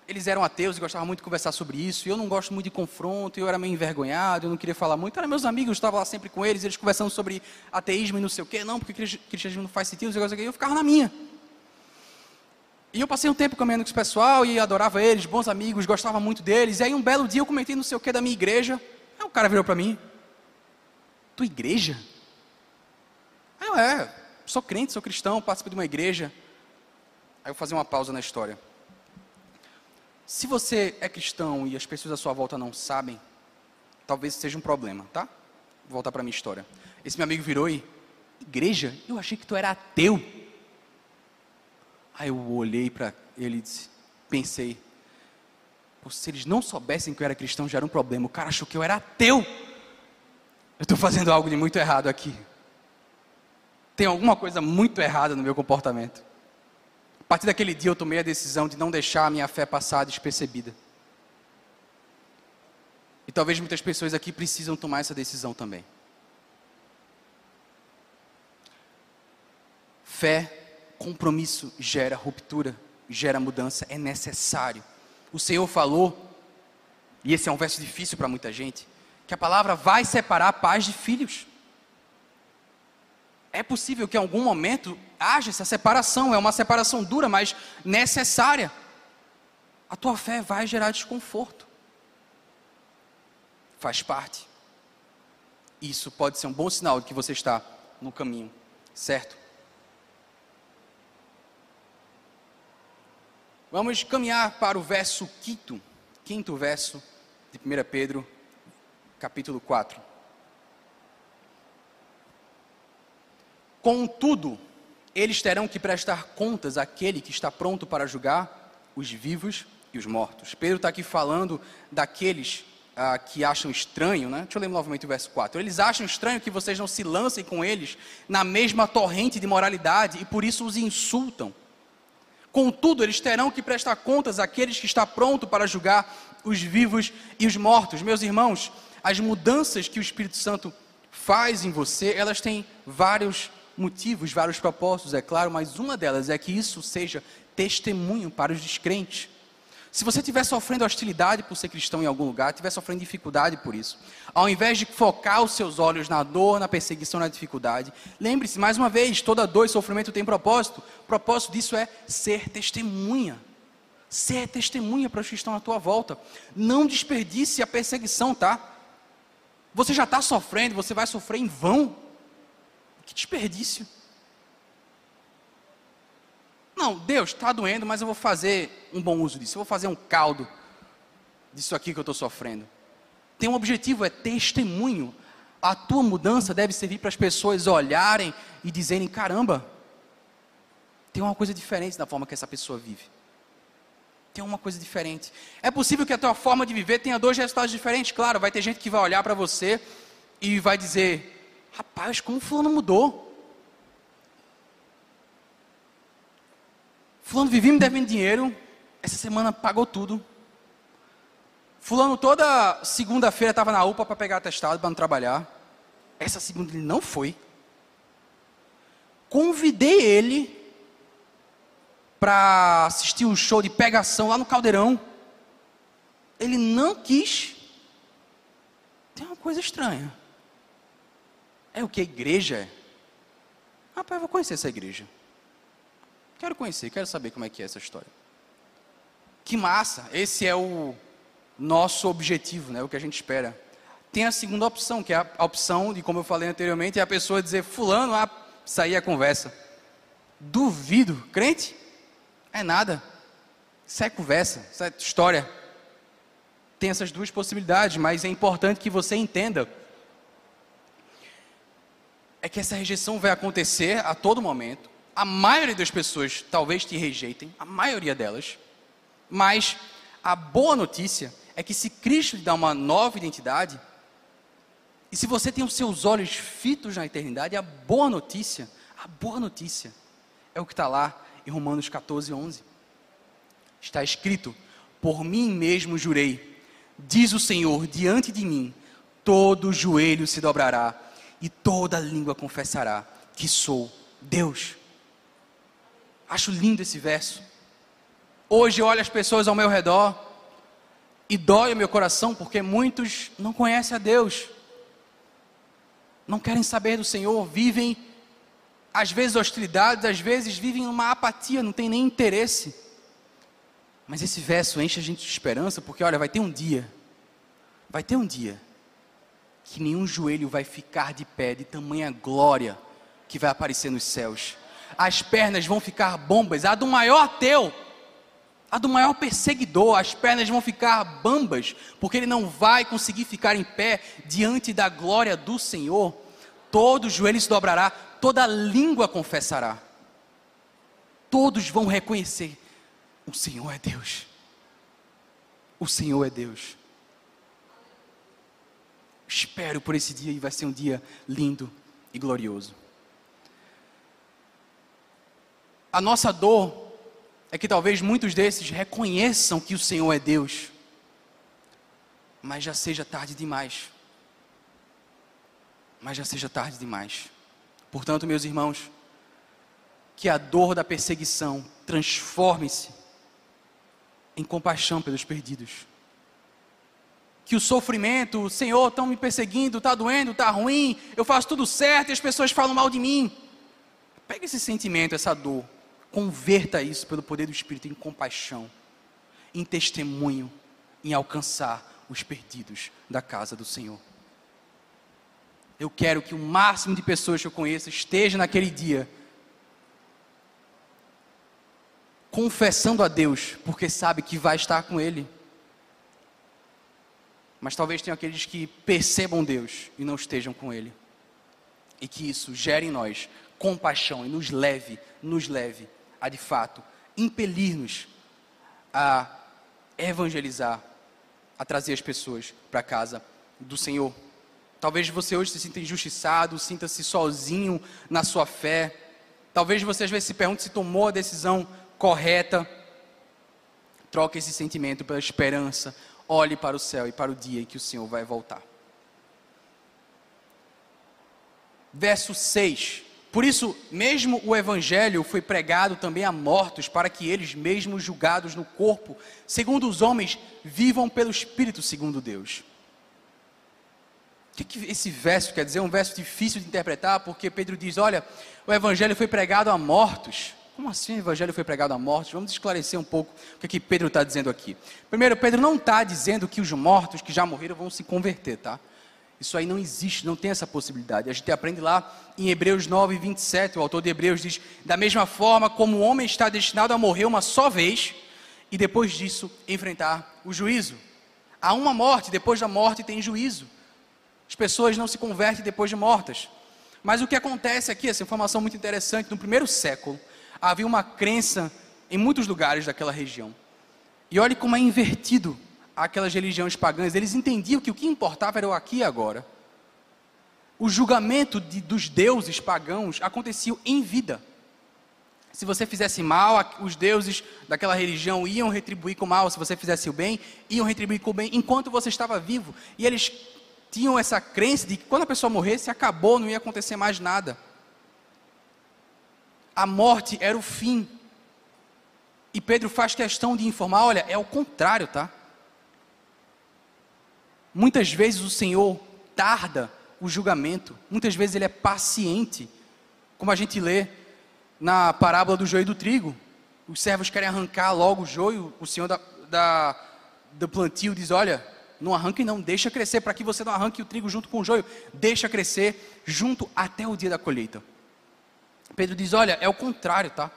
eles eram ateus e gostavam muito de conversar sobre isso, e eu não gosto muito de confronto, eu era meio envergonhado, eu não queria falar muito. Eram meus amigos, eu estava lá sempre com eles, eles conversando sobre ateísmo e não sei o quê, não, porque cristianismo não faz sentido, e eu ficava na minha. E eu passei um tempo caminhando com esse pessoal e adorava eles, bons amigos, gostava muito deles. E aí um belo dia eu comentei não sei o que da minha igreja. Aí o cara virou para mim: Tua igreja? Aí eu, é, sou crente, sou cristão, participo de uma igreja. Aí eu vou fazer uma pausa na história. Se você é cristão e as pessoas à sua volta não sabem, talvez seja um problema, tá? Vou voltar para minha história. Esse meu amigo virou e, igreja? Eu achei que tu era ateu. Aí eu olhei para ele e disse, pensei, se eles não soubessem que eu era cristão já era um problema. O cara achou que eu era ateu. Eu estou fazendo algo de muito errado aqui. Tem alguma coisa muito errada no meu comportamento. Partir daquele dia eu tomei a decisão de não deixar a minha fé passar despercebida. E talvez muitas pessoas aqui precisam tomar essa decisão também. Fé, compromisso gera ruptura, gera mudança, é necessário. O Senhor falou, e esse é um verso difícil para muita gente, que a palavra vai separar pais de filhos. É possível que em algum momento haja essa separação, é uma separação dura, mas necessária. A tua fé vai gerar desconforto. Faz parte. Isso pode ser um bom sinal de que você está no caminho certo. Vamos caminhar para o verso quinto, quinto verso de 1 Pedro, capítulo 4. Contudo, eles terão que prestar contas àquele que está pronto para julgar os vivos e os mortos. Pedro está aqui falando daqueles ah, que acham estranho, né? Deixa eu ler novamente o verso 4. Eles acham estranho que vocês não se lancem com eles na mesma torrente de moralidade e por isso os insultam. Contudo, eles terão que prestar contas àqueles que está pronto para julgar os vivos e os mortos. Meus irmãos, as mudanças que o Espírito Santo faz em você, elas têm vários motivos, vários propósitos, é claro, mas uma delas é que isso seja testemunho para os descrentes. Se você estiver sofrendo hostilidade por ser cristão em algum lugar, estiver sofrendo dificuldade por isso, ao invés de focar os seus olhos na dor, na perseguição, na dificuldade, lembre-se mais uma vez: toda dor e sofrimento tem propósito. O propósito disso é ser testemunha. Ser testemunha para os que estão à tua volta. Não desperdice a perseguição, tá? Você já está sofrendo, você vai sofrer em vão. Que desperdício. Não, Deus, está doendo, mas eu vou fazer um bom uso disso. Eu vou fazer um caldo disso aqui que eu estou sofrendo. Tem um objetivo, é testemunho. A tua mudança deve servir para as pessoas olharem e dizerem: caramba, tem uma coisa diferente na forma que essa pessoa vive. Tem uma coisa diferente. É possível que a tua forma de viver tenha dois resultados diferentes. Claro, vai ter gente que vai olhar para você e vai dizer: rapaz, como fulano mudou. Fulano vivia me devendo dinheiro, essa semana pagou tudo. Fulano toda segunda-feira estava na UPA para pegar atestado para não trabalhar. Essa segunda ele não foi. Convidei ele para assistir um show de pegação lá no Caldeirão. Ele não quis. Tem uma coisa estranha. É o que igreja é. Rapaz, vou conhecer essa igreja. Quero conhecer, quero saber como é que é essa história. Que massa! Esse é o nosso objetivo, né? O que a gente espera. Tem a segunda opção, que é a opção de, como eu falei anteriormente, é a pessoa dizer, fulano, ah, sair a conversa. Duvido, crente? É nada. Isso é conversa, isso é história. Tem essas duas possibilidades, mas é importante que você entenda é que essa rejeição vai acontecer a todo momento a maioria das pessoas talvez te rejeitem, a maioria delas, mas a boa notícia é que se Cristo lhe dá uma nova identidade, e se você tem os seus olhos fitos na eternidade, a boa notícia, a boa notícia é o que está lá em Romanos 14, 11. Está escrito: Por mim mesmo jurei, diz o Senhor, diante de mim, todo joelho se dobrará e toda língua confessará que sou Deus. Acho lindo esse verso. Hoje eu olho as pessoas ao meu redor e dói o meu coração porque muitos não conhecem a Deus, não querem saber do Senhor, vivem às vezes hostilidades, às vezes vivem uma apatia, não tem nem interesse. Mas esse verso enche a gente de esperança porque olha, vai ter um dia, vai ter um dia que nenhum joelho vai ficar de pé de tamanha glória que vai aparecer nos céus as pernas vão ficar bombas. A do maior ateu, a do maior perseguidor, as pernas vão ficar bambas, porque ele não vai conseguir ficar em pé diante da glória do Senhor. Todo joelho se dobrará, toda língua confessará. Todos vão reconhecer: o Senhor é Deus. O Senhor é Deus. Espero por esse dia e vai ser um dia lindo e glorioso. A nossa dor é que talvez muitos desses reconheçam que o Senhor é Deus, mas já seja tarde demais. Mas já seja tarde demais. Portanto, meus irmãos, que a dor da perseguição transforme-se em compaixão pelos perdidos. Que o sofrimento, Senhor, estão me perseguindo, está doendo, está ruim, eu faço tudo certo e as pessoas falam mal de mim. Pega esse sentimento, essa dor, Converta isso pelo poder do Espírito em compaixão, em testemunho, em alcançar os perdidos da casa do Senhor. Eu quero que o máximo de pessoas que eu conheça esteja naquele dia confessando a Deus, porque sabe que vai estar com Ele. Mas talvez tenham aqueles que percebam Deus e não estejam com Ele. E que isso gere em nós compaixão e nos leve, nos leve a de fato impelir-nos a evangelizar, a trazer as pessoas para a casa do Senhor. Talvez você hoje se sinta injustiçado, sinta-se sozinho na sua fé. Talvez você às vezes se pergunte se tomou a decisão correta. Troque esse sentimento pela esperança. Olhe para o céu e para o dia em que o Senhor vai voltar. Verso 6 por isso, mesmo o evangelho foi pregado também a mortos, para que eles, mesmos julgados no corpo, segundo os homens, vivam pelo Espírito, segundo Deus. O que, que esse verso quer dizer? É um verso difícil de interpretar, porque Pedro diz: olha, o evangelho foi pregado a mortos. Como assim o evangelho foi pregado a mortos? Vamos esclarecer um pouco o que, que Pedro está dizendo aqui. Primeiro, Pedro não está dizendo que os mortos que já morreram vão se converter, tá? Isso aí não existe, não tem essa possibilidade. A gente aprende lá em Hebreus 9, 27, o autor de Hebreus diz: Da mesma forma como o homem está destinado a morrer uma só vez, e depois disso enfrentar o juízo. Há uma morte, depois da morte tem juízo. As pessoas não se convertem depois de mortas. Mas o que acontece aqui, essa informação muito interessante, no primeiro século, havia uma crença em muitos lugares daquela região. E olhe como é invertido aquelas religiões pagãs, eles entendiam que o que importava era o aqui e agora. O julgamento de, dos deuses pagãos acontecia em vida. Se você fizesse mal, os deuses daquela religião iam retribuir com mal. Se você fizesse o bem, iam retribuir com o bem enquanto você estava vivo. E eles tinham essa crença de que quando a pessoa morresse, acabou, não ia acontecer mais nada. A morte era o fim. E Pedro faz questão de informar: olha, é o contrário, tá? Muitas vezes o Senhor tarda o julgamento, muitas vezes ele é paciente, como a gente lê na parábola do joio e do trigo. Os servos querem arrancar logo o joio, o Senhor da, da, do plantio diz: Olha, não arranque, não, deixa crescer, para que você não arranque o trigo junto com o joio, deixa crescer junto até o dia da colheita. Pedro diz: Olha, é o contrário, tá?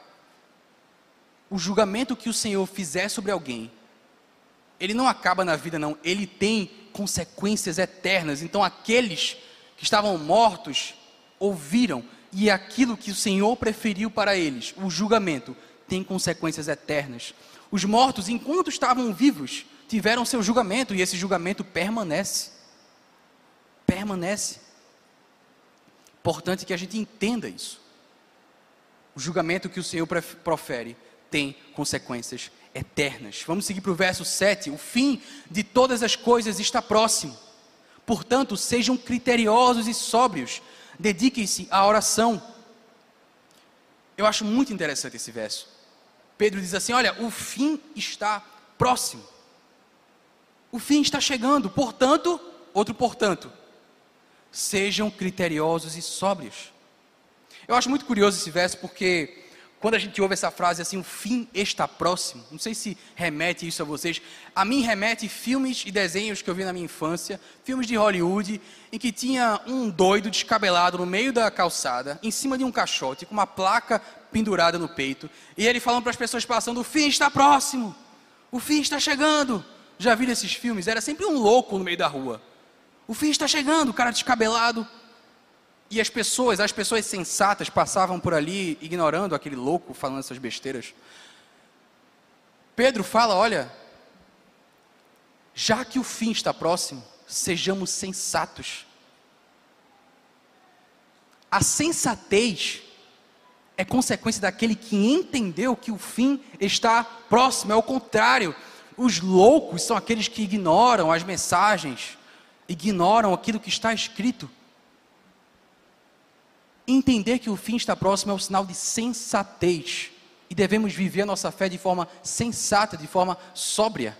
O julgamento que o Senhor fizer sobre alguém, ele não acaba na vida, não, ele tem consequências eternas. Então, aqueles que estavam mortos ouviram, e aquilo que o Senhor preferiu para eles, o julgamento, tem consequências eternas. Os mortos, enquanto estavam vivos, tiveram seu julgamento, e esse julgamento permanece. Permanece. Importante que a gente entenda isso. O julgamento que o Senhor profere tem consequências eternas. Vamos seguir para o verso 7. O fim de todas as coisas está próximo. Portanto, sejam criteriosos e sóbrios. Dediquem-se à oração. Eu acho muito interessante esse verso. Pedro diz assim: Olha, o fim está próximo. O fim está chegando. Portanto, outro portanto, sejam criteriosos e sóbrios. Eu acho muito curioso esse verso porque quando a gente ouve essa frase assim, o fim está próximo, não sei se remete isso a vocês, a mim remete filmes e desenhos que eu vi na minha infância, filmes de Hollywood, em que tinha um doido descabelado no meio da calçada, em cima de um caixote, com uma placa pendurada no peito, e ele falando para as pessoas passando: o fim está próximo, o fim está chegando. Já viram esses filmes? Era sempre um louco no meio da rua. O fim está chegando, o cara descabelado, e as pessoas, as pessoas sensatas passavam por ali ignorando aquele louco falando essas besteiras. Pedro fala: olha, já que o fim está próximo, sejamos sensatos. A sensatez é consequência daquele que entendeu que o fim está próximo, é o contrário. Os loucos são aqueles que ignoram as mensagens, ignoram aquilo que está escrito. Entender que o fim está próximo é um sinal de sensatez. E devemos viver a nossa fé de forma sensata, de forma sóbria.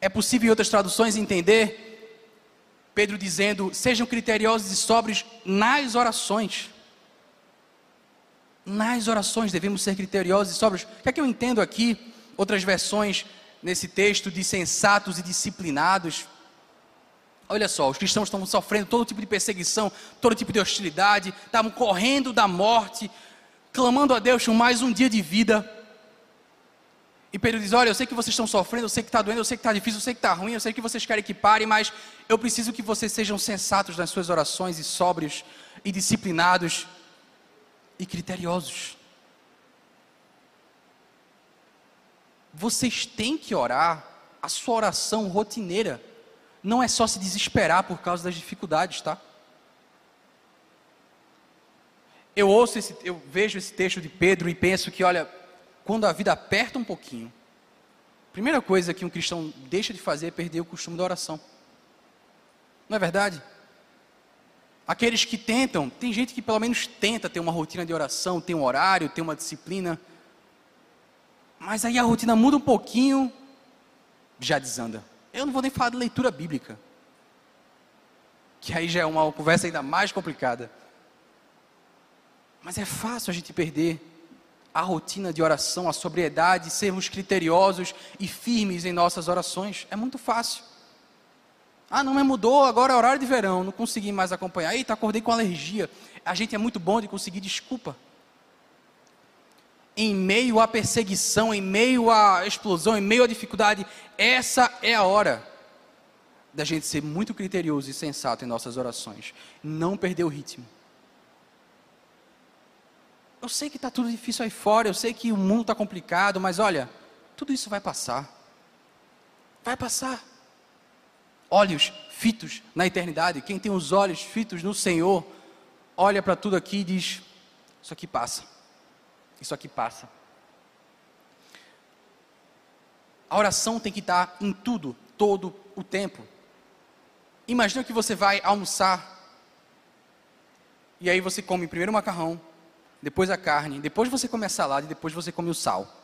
É possível em outras traduções entender Pedro dizendo: sejam criteriosos e sóbrios nas orações. Nas orações devemos ser criteriosos e sóbrios. O que é que eu entendo aqui? Outras versões nesse texto de sensatos e disciplinados. Olha só, os cristãos estão sofrendo todo tipo de perseguição, todo tipo de hostilidade, estavam correndo da morte, clamando a Deus por mais um dia de vida. E Pedro diz: Olha, eu sei que vocês estão sofrendo, eu sei que está doendo, eu sei que está difícil, eu sei que está ruim, eu sei que vocês querem que pare, mas eu preciso que vocês sejam sensatos nas suas orações e sóbrios e disciplinados e criteriosos. Vocês têm que orar a sua oração rotineira. Não é só se desesperar por causa das dificuldades, tá? Eu ouço esse, eu vejo esse texto de Pedro e penso que, olha, quando a vida aperta um pouquinho, a primeira coisa que um cristão deixa de fazer é perder o costume da oração. Não é verdade? Aqueles que tentam, tem gente que pelo menos tenta ter uma rotina de oração, tem um horário, tem uma disciplina. Mas aí a rotina muda um pouquinho, já desanda. Eu não vou nem falar de leitura bíblica. Que aí já é uma conversa ainda mais complicada. Mas é fácil a gente perder a rotina de oração, a sobriedade, sermos criteriosos e firmes em nossas orações. É muito fácil. Ah, não, mas mudou, agora é horário de verão, não consegui mais acompanhar. Eita, acordei com alergia. A gente é muito bom de conseguir desculpa. Em meio à perseguição, em meio à explosão, em meio à dificuldade, essa é a hora da gente ser muito criterioso e sensato em nossas orações. Não perder o ritmo. Eu sei que está tudo difícil aí fora, eu sei que o mundo está complicado, mas olha, tudo isso vai passar. Vai passar. Olhos fitos na eternidade, quem tem os olhos fitos no Senhor, olha para tudo aqui e diz: Isso aqui passa. Isso aqui passa. A oração tem que estar em tudo, todo o tempo. Imagina que você vai almoçar e aí você come primeiro o macarrão, depois a carne, depois você come a salada e depois você come o sal.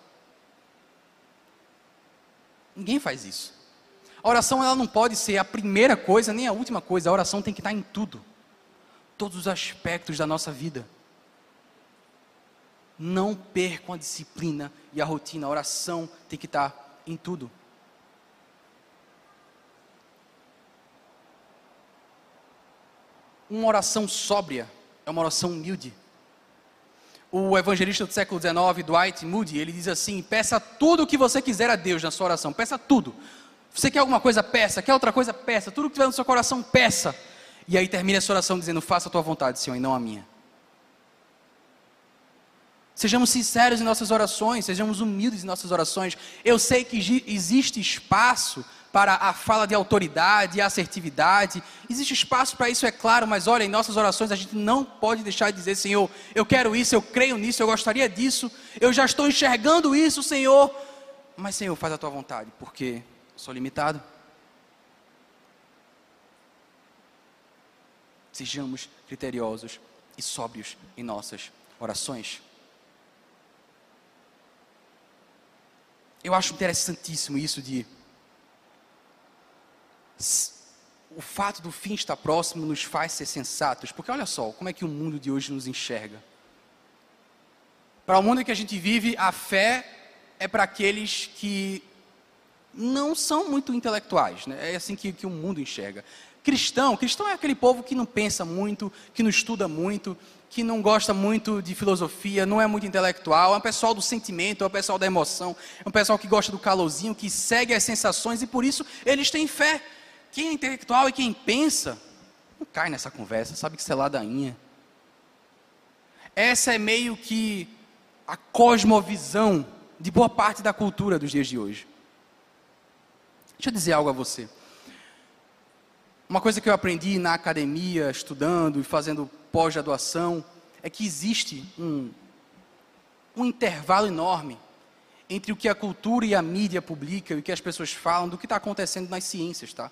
Ninguém faz isso. A oração ela não pode ser a primeira coisa nem a última coisa. A oração tem que estar em tudo. Todos os aspectos da nossa vida. Não percam a disciplina e a rotina. A oração tem que estar em tudo. Uma oração sóbria é uma oração humilde o evangelista do século XIX, Dwight Moody, ele diz assim: peça tudo o que você quiser a Deus na sua oração, peça tudo. Você quer alguma coisa, peça. Quer outra coisa, peça. Tudo que tiver no seu coração, peça. E aí termina essa oração dizendo: faça a tua vontade, Senhor, e não a minha. Sejamos sinceros em nossas orações, sejamos humildes em nossas orações. Eu sei que existe espaço para a fala de autoridade e assertividade. Existe espaço para isso, é claro, mas olha, em nossas orações a gente não pode deixar de dizer, Senhor, eu quero isso, eu creio nisso, eu gostaria disso, eu já estou enxergando isso, Senhor. Mas, Senhor, faz a tua vontade, porque sou limitado. Sejamos criteriosos e sóbrios em nossas orações. Eu acho interessantíssimo isso de o fato do fim estar próximo nos faz ser sensatos, porque olha só, como é que o mundo de hoje nos enxerga. Para o mundo em que a gente vive, a fé é para aqueles que não são muito intelectuais, né? é assim que, que o mundo enxerga. Cristão, cristão é aquele povo que não pensa muito, que não estuda muito, que não gosta muito de filosofia, não é muito intelectual, é um pessoal do sentimento, é um pessoal da emoção, é um pessoal que gosta do calorzinho, que segue as sensações e por isso eles têm fé. Quem é intelectual e quem pensa, não cai nessa conversa, sabe que isso é ladainha. Essa é meio que a cosmovisão de boa parte da cultura dos dias de hoje. Deixa eu dizer algo a você. Uma coisa que eu aprendi na academia, estudando e fazendo pós-graduação, é que existe um, um intervalo enorme entre o que a cultura e a mídia publicam e o que as pessoas falam do que está acontecendo nas ciências, tá?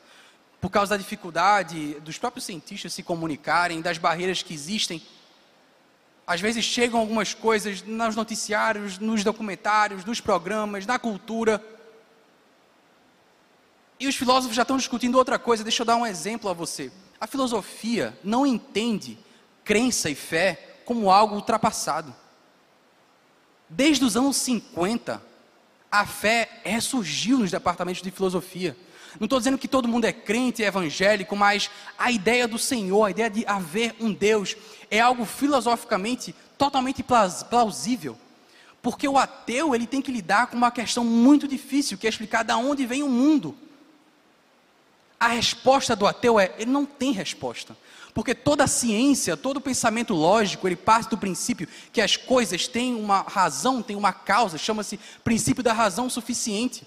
Por causa da dificuldade dos próprios cientistas se comunicarem, das barreiras que existem. Às vezes chegam algumas coisas nos noticiários, nos documentários, nos programas, na cultura. E os filósofos já estão discutindo outra coisa. Deixa eu dar um exemplo a você. A filosofia não entende crença e fé como algo ultrapassado. Desde os anos 50, a fé ressurgiu nos departamentos de filosofia. Não estou dizendo que todo mundo é crente e evangélico, mas a ideia do Senhor, a ideia de haver um Deus, é algo filosoficamente totalmente plausível. Porque o ateu ele tem que lidar com uma questão muito difícil, que é explicar de onde vem o mundo. A resposta do ateu é: ele não tem resposta. Porque toda ciência, todo pensamento lógico, ele parte do princípio que as coisas têm uma razão, têm uma causa, chama-se princípio da razão suficiente.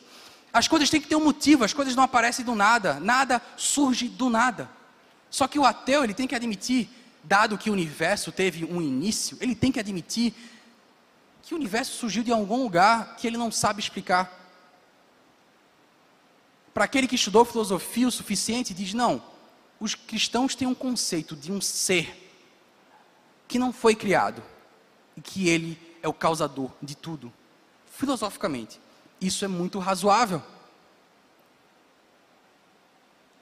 As coisas têm que ter um motivo, as coisas não aparecem do nada, nada surge do nada. Só que o ateu, ele tem que admitir, dado que o universo teve um início, ele tem que admitir que o universo surgiu de algum lugar que ele não sabe explicar. Para aquele que estudou filosofia o suficiente, diz: não, os cristãos têm um conceito de um ser que não foi criado e que ele é o causador de tudo. Filosoficamente, isso é muito razoável.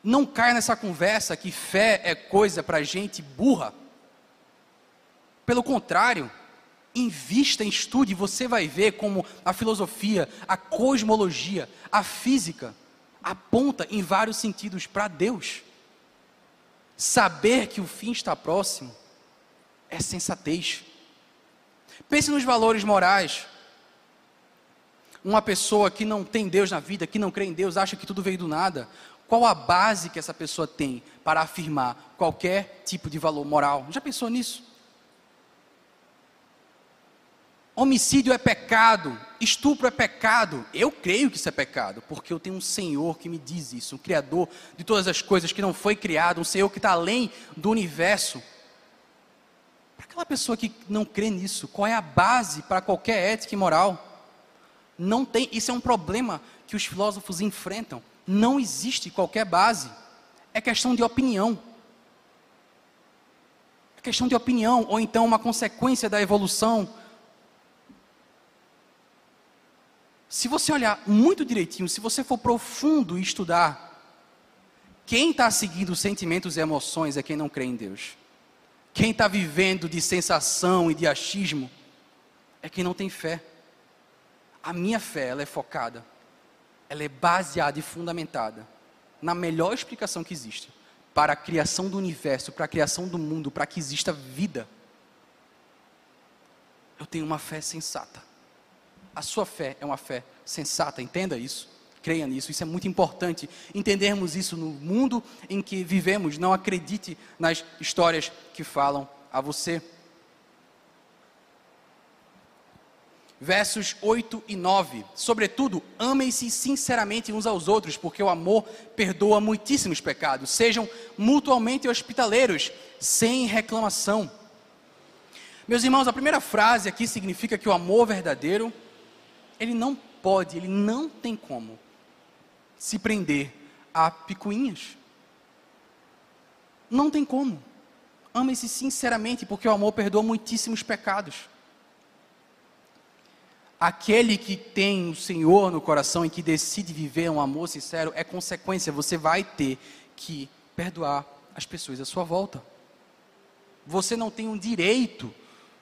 Não caia nessa conversa que fé é coisa para gente burra. Pelo contrário, invista estude, você vai ver como a filosofia, a cosmologia, a física aponta em vários sentidos para Deus. Saber que o fim está próximo é sensatez. Pense nos valores morais. Uma pessoa que não tem Deus na vida, que não crê em Deus, acha que tudo veio do nada. Qual a base que essa pessoa tem para afirmar qualquer tipo de valor moral? Já pensou nisso? Homicídio é pecado, estupro é pecado. Eu creio que isso é pecado, porque eu tenho um Senhor que me diz isso, um Criador de todas as coisas que não foi criado, um Senhor que está além do universo. Para aquela pessoa que não crê nisso, qual é a base para qualquer ética e moral? Não tem, isso é um problema que os filósofos enfrentam. Não existe qualquer base. É questão de opinião. É questão de opinião, ou então uma consequência da evolução se você olhar muito direitinho, se você for profundo e estudar, quem está seguindo sentimentos e emoções é quem não crê em Deus. Quem está vivendo de sensação e de achismo é quem não tem fé. A minha fé, ela é focada, ela é baseada e fundamentada na melhor explicação que existe para a criação do universo, para a criação do mundo, para que exista vida. Eu tenho uma fé sensata. A sua fé é uma fé sensata, entenda isso. Creia nisso, isso é muito importante. Entendermos isso no mundo em que vivemos. Não acredite nas histórias que falam a você. Versos 8 e 9. Sobretudo, amem-se sinceramente uns aos outros, porque o amor perdoa muitíssimos pecados. Sejam mutuamente hospitaleiros, sem reclamação. Meus irmãos, a primeira frase aqui significa que o amor verdadeiro ele não pode, ele não tem como se prender a picuinhas. Não tem como. Ame-se sinceramente, porque o amor perdoa muitíssimos pecados. Aquele que tem o Senhor no coração e que decide viver um amor sincero é consequência, você vai ter que perdoar as pessoas à sua volta. Você não tem um direito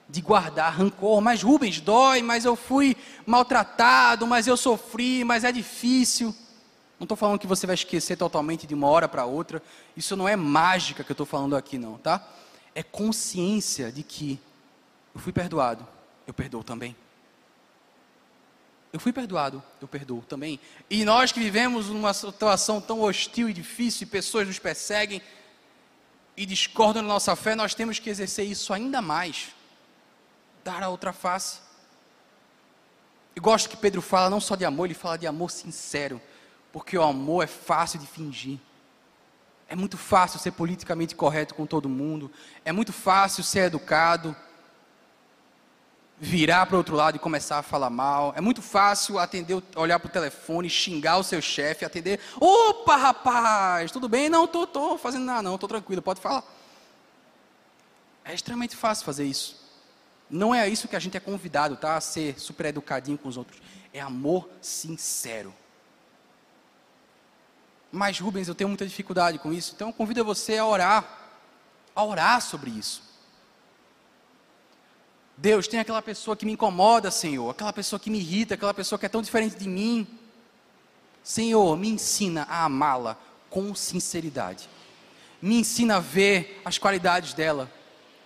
de guardar rancor. Mas Rubens, dói, mas eu fui maltratado, mas eu sofri, mas é difícil. Não estou falando que você vai esquecer totalmente de uma hora para outra. Isso não é mágica que eu estou falando aqui, não, tá? É consciência de que eu fui perdoado, eu perdoo também. Eu fui perdoado, eu perdoo também. E nós que vivemos numa situação tão hostil e difícil, e pessoas nos perseguem e discordam da nossa fé, nós temos que exercer isso ainda mais dar a outra face. Eu gosto que Pedro fala não só de amor, ele fala de amor sincero, porque o amor é fácil de fingir. É muito fácil ser politicamente correto com todo mundo. É muito fácil ser educado. Virar para o outro lado e começar a falar mal. É muito fácil atender, olhar para o telefone, xingar o seu chefe, atender. Opa, rapaz, tudo bem? Não, tô, tô fazendo nada, não, tô tranquilo, pode falar. É extremamente fácil fazer isso. Não é isso que a gente é convidado, tá? A ser super educadinho com os outros. É amor sincero. Mas, Rubens, eu tenho muita dificuldade com isso. Então, eu convido você a orar. A orar sobre isso. Deus, tem aquela pessoa que me incomoda, Senhor. Aquela pessoa que me irrita, aquela pessoa que é tão diferente de mim. Senhor, me ensina a amá-la com sinceridade. Me ensina a ver as qualidades dela.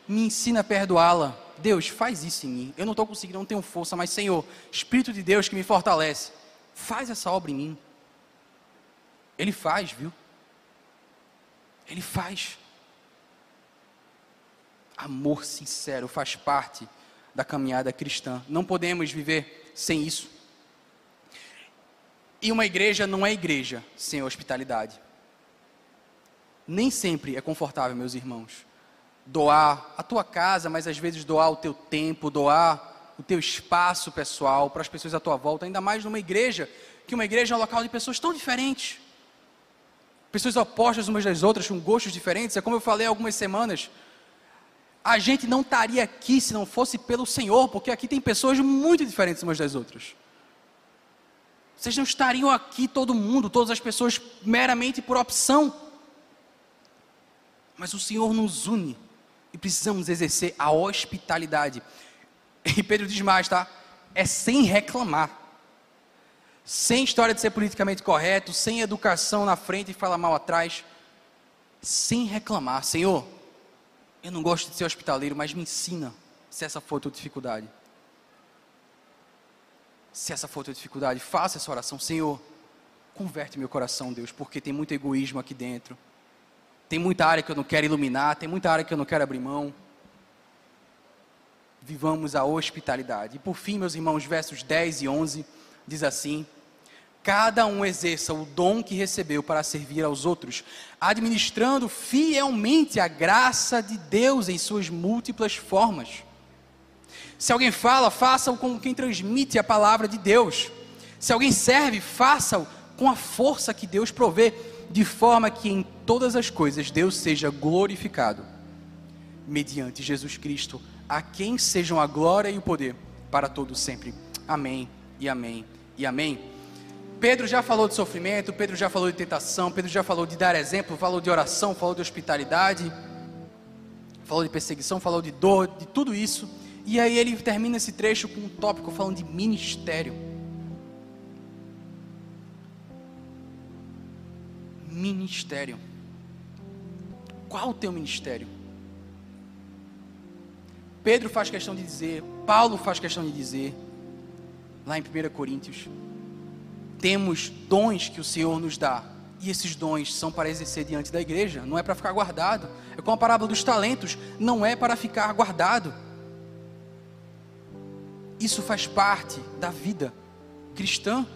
Me ensina a perdoá-la. Deus, faz isso em mim. Eu não estou conseguindo, não tenho força, mas Senhor, Espírito de Deus que me fortalece, faz essa obra em mim. Ele faz, viu? Ele faz. Amor sincero faz parte da caminhada cristã. Não podemos viver sem isso. E uma igreja não é igreja sem hospitalidade. Nem sempre é confortável, meus irmãos. Doar a tua casa, mas às vezes doar o teu tempo, doar o teu espaço pessoal para as pessoas à tua volta, ainda mais numa igreja, que uma igreja é um local de pessoas tão diferentes pessoas opostas umas das outras, com gostos diferentes. É como eu falei há algumas semanas. A gente não estaria aqui se não fosse pelo Senhor, porque aqui tem pessoas muito diferentes umas das outras. Vocês não estariam aqui, todo mundo, todas as pessoas, meramente por opção. Mas o Senhor nos une e precisamos exercer a hospitalidade. E Pedro diz mais, tá? É sem reclamar sem história de ser politicamente correto, sem educação na frente e falar mal atrás, sem reclamar, Senhor, eu não gosto de ser hospitaleiro, mas me ensina se essa for a tua dificuldade. Se essa for a tua dificuldade, faça essa oração, Senhor, converte meu coração, Deus, porque tem muito egoísmo aqui dentro. Tem muita área que eu não quero iluminar, tem muita área que eu não quero abrir mão. Vivamos a hospitalidade. E por fim, meus irmãos, versos 10 e 11 diz assim: Cada um exerça o dom que recebeu para servir aos outros, administrando fielmente a graça de Deus em suas múltiplas formas. Se alguém fala, faça-o como quem transmite a palavra de Deus. Se alguém serve, faça-o com a força que Deus provê, de forma que em todas as coisas Deus seja glorificado, mediante Jesus Cristo, a quem sejam a glória e o poder para todos sempre. Amém e amém e amém. Pedro já falou de sofrimento, Pedro já falou de tentação, Pedro já falou de dar exemplo, falou de oração, falou de hospitalidade, falou de perseguição, falou de dor, de tudo isso. E aí ele termina esse trecho com um tópico falando de ministério. Ministério. Qual o teu ministério? Pedro faz questão de dizer, Paulo faz questão de dizer, lá em 1 Coríntios, temos dons que o Senhor nos dá. E esses dons são para exercer diante da igreja, não é para ficar guardado. É como a parábola dos talentos, não é para ficar guardado. Isso faz parte da vida cristã.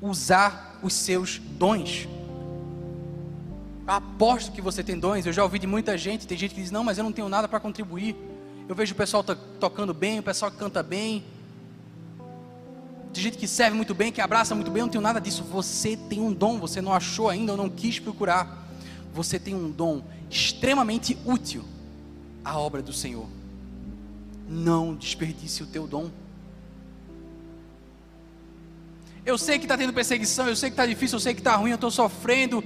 Usar os seus dons. Aposto que você tem dons. Eu já ouvi de muita gente. Tem gente que diz: Não, mas eu não tenho nada para contribuir. Eu vejo o pessoal tocando bem, o pessoal que canta bem. Tem gente que serve muito bem, que abraça muito bem. Eu não tenho nada disso. Você tem um dom, você não achou ainda ou não quis procurar. Você tem um dom extremamente útil à obra do Senhor. Não desperdice o teu dom. Eu sei que está tendo perseguição, eu sei que está difícil, eu sei que está ruim, eu estou sofrendo.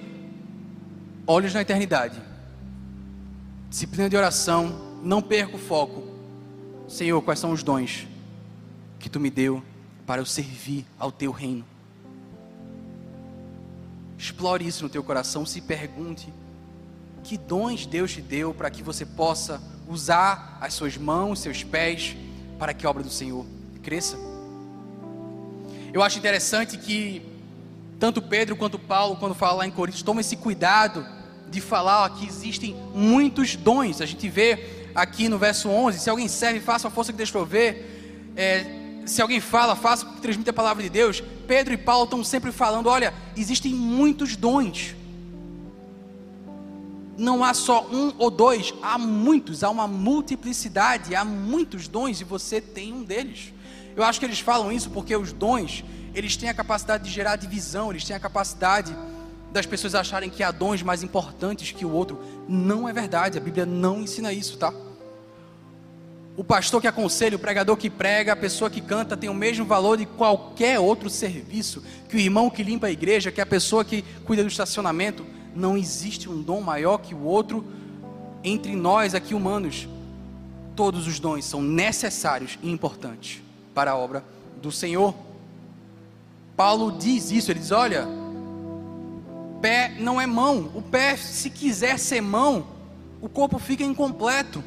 Olhos na eternidade. Disciplina de oração, não perca o foco. Senhor, quais são os dons que tu me deu para eu servir ao teu reino? Explore isso no teu coração, se pergunte que dons Deus te deu para que você possa usar as suas mãos, seus pés, para que a obra do Senhor cresça. Eu acho interessante que tanto Pedro quanto Paulo, quando fala lá em Coríntios, tomam esse cuidado de falar que existem muitos dons. A gente vê aqui no verso 11: se alguém serve, faça a força que Deus prover. É, se alguém fala, faça, transmite a palavra de Deus. Pedro e Paulo estão sempre falando: olha, existem muitos dons. não há só um ou dois, há muitos, há uma multiplicidade, há muitos dons e você tem um deles. Eu acho que eles falam isso porque os dons, eles têm a capacidade de gerar divisão, eles têm a capacidade das pessoas acharem que há dons mais importantes que o outro. Não é verdade, a Bíblia não ensina isso, tá? O pastor que aconselha, o pregador que prega, a pessoa que canta tem o mesmo valor de qualquer outro serviço. Que o irmão que limpa a igreja, que a pessoa que cuida do estacionamento. Não existe um dom maior que o outro entre nós aqui humanos. Todos os dons são necessários e importantes para a obra do Senhor. Paulo diz isso, ele diz: olha, pé não é mão, o pé, se quiser ser mão, o corpo fica incompleto.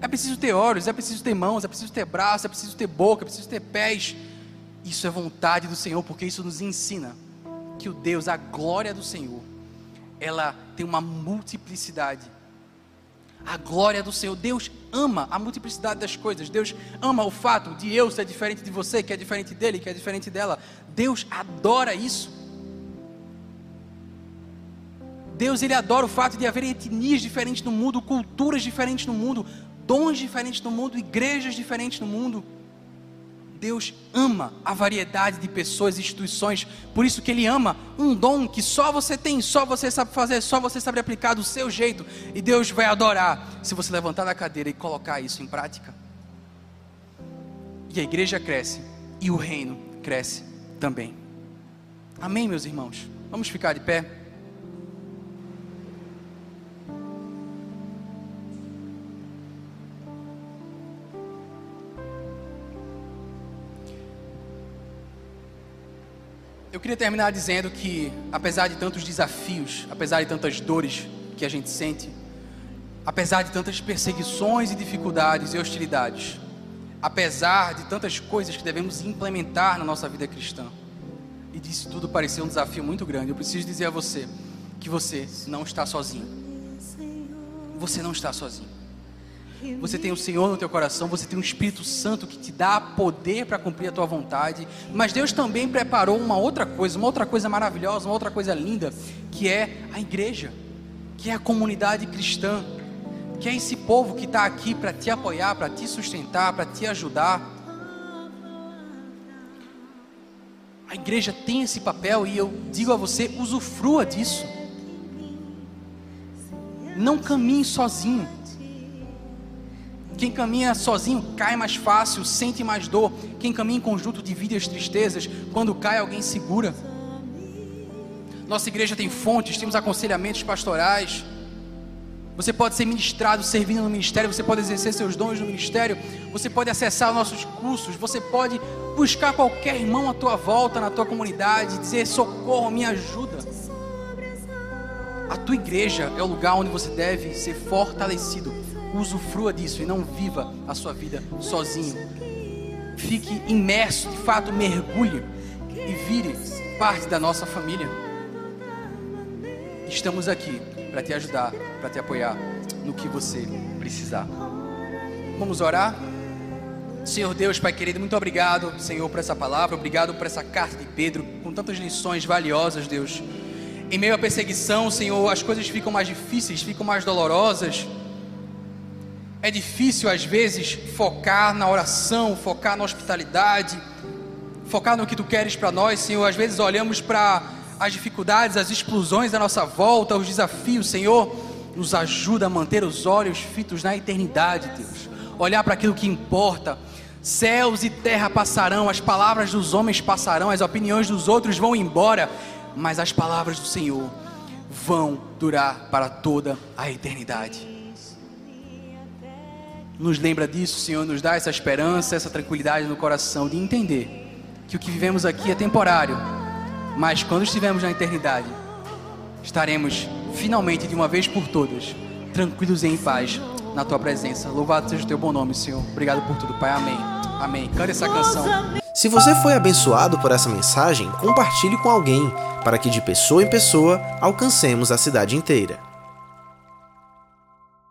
É preciso ter olhos, é preciso ter mãos, é preciso ter braços, é preciso ter boca, é preciso ter pés. Isso é vontade do Senhor, porque isso nos ensina que o Deus, a glória do Senhor, ela tem uma multiplicidade. A glória do Senhor, Deus ama a multiplicidade das coisas. Deus ama o fato de eu ser diferente de você, que é diferente dele, que é diferente dela. Deus adora isso. Deus ele adora o fato de haver etnias diferentes no mundo, culturas diferentes no mundo, dons diferentes no mundo, igrejas diferentes no mundo. Deus ama a variedade de pessoas e instituições, por isso que Ele ama um dom que só você tem, só você sabe fazer, só você sabe aplicar do seu jeito, e Deus vai adorar se você levantar da cadeira e colocar isso em prática. E a igreja cresce, e o reino cresce também. Amém, meus irmãos? Vamos ficar de pé. Eu queria terminar dizendo que, apesar de tantos desafios, apesar de tantas dores que a gente sente, apesar de tantas perseguições e dificuldades e hostilidades, apesar de tantas coisas que devemos implementar na nossa vida cristã, e disso tudo parecer um desafio muito grande, eu preciso dizer a você que você não está sozinho. Você não está sozinho. Você tem o Senhor no teu coração, você tem o Espírito Santo que te dá poder para cumprir a tua vontade. Mas Deus também preparou uma outra coisa, uma outra coisa maravilhosa, uma outra coisa linda, que é a igreja, que é a comunidade cristã, que é esse povo que está aqui para te apoiar, para te sustentar, para te ajudar. A igreja tem esse papel e eu digo a você, usufrua disso. Não caminhe sozinho. Quem caminha sozinho cai mais fácil, sente mais dor. Quem caminha em conjunto divide as tristezas. Quando cai, alguém segura. Nossa igreja tem fontes, temos aconselhamentos pastorais. Você pode ser ministrado servindo no ministério, você pode exercer seus dons no ministério, você pode acessar nossos cursos, você pode buscar qualquer irmão à tua volta, na tua comunidade, dizer socorro, me ajuda. A tua igreja é o lugar onde você deve ser fortalecido usufrua disso e não viva a sua vida sozinho. Fique imerso, de fato, mergulhe e vire parte da nossa família. Estamos aqui para te ajudar, para te apoiar no que você precisar. Vamos orar? Senhor Deus, Pai querido, muito obrigado, Senhor, por essa palavra, obrigado por essa carta de Pedro, com tantas lições valiosas, Deus. Em meio à perseguição, Senhor, as coisas ficam mais difíceis, ficam mais dolorosas. É difícil às vezes focar na oração, focar na hospitalidade, focar no que tu queres para nós, Senhor. Às vezes olhamos para as dificuldades, as explosões da nossa volta, os desafios, Senhor. Nos ajuda a manter os olhos fitos na eternidade, Deus. Olhar para aquilo que importa. Céus e terra passarão, as palavras dos homens passarão, as opiniões dos outros vão embora, mas as palavras do Senhor vão durar para toda a eternidade nos lembra disso, Senhor, nos dá essa esperança, essa tranquilidade no coração de entender que o que vivemos aqui é temporário, mas quando estivermos na eternidade, estaremos finalmente de uma vez por todas tranquilos e em paz na tua presença. Louvado seja o teu bom nome, Senhor. Obrigado por tudo, Pai. Amém. Amém. Cante essa canção.
Se você foi abençoado por essa mensagem, compartilhe com alguém, para que de pessoa em pessoa alcancemos a cidade inteira.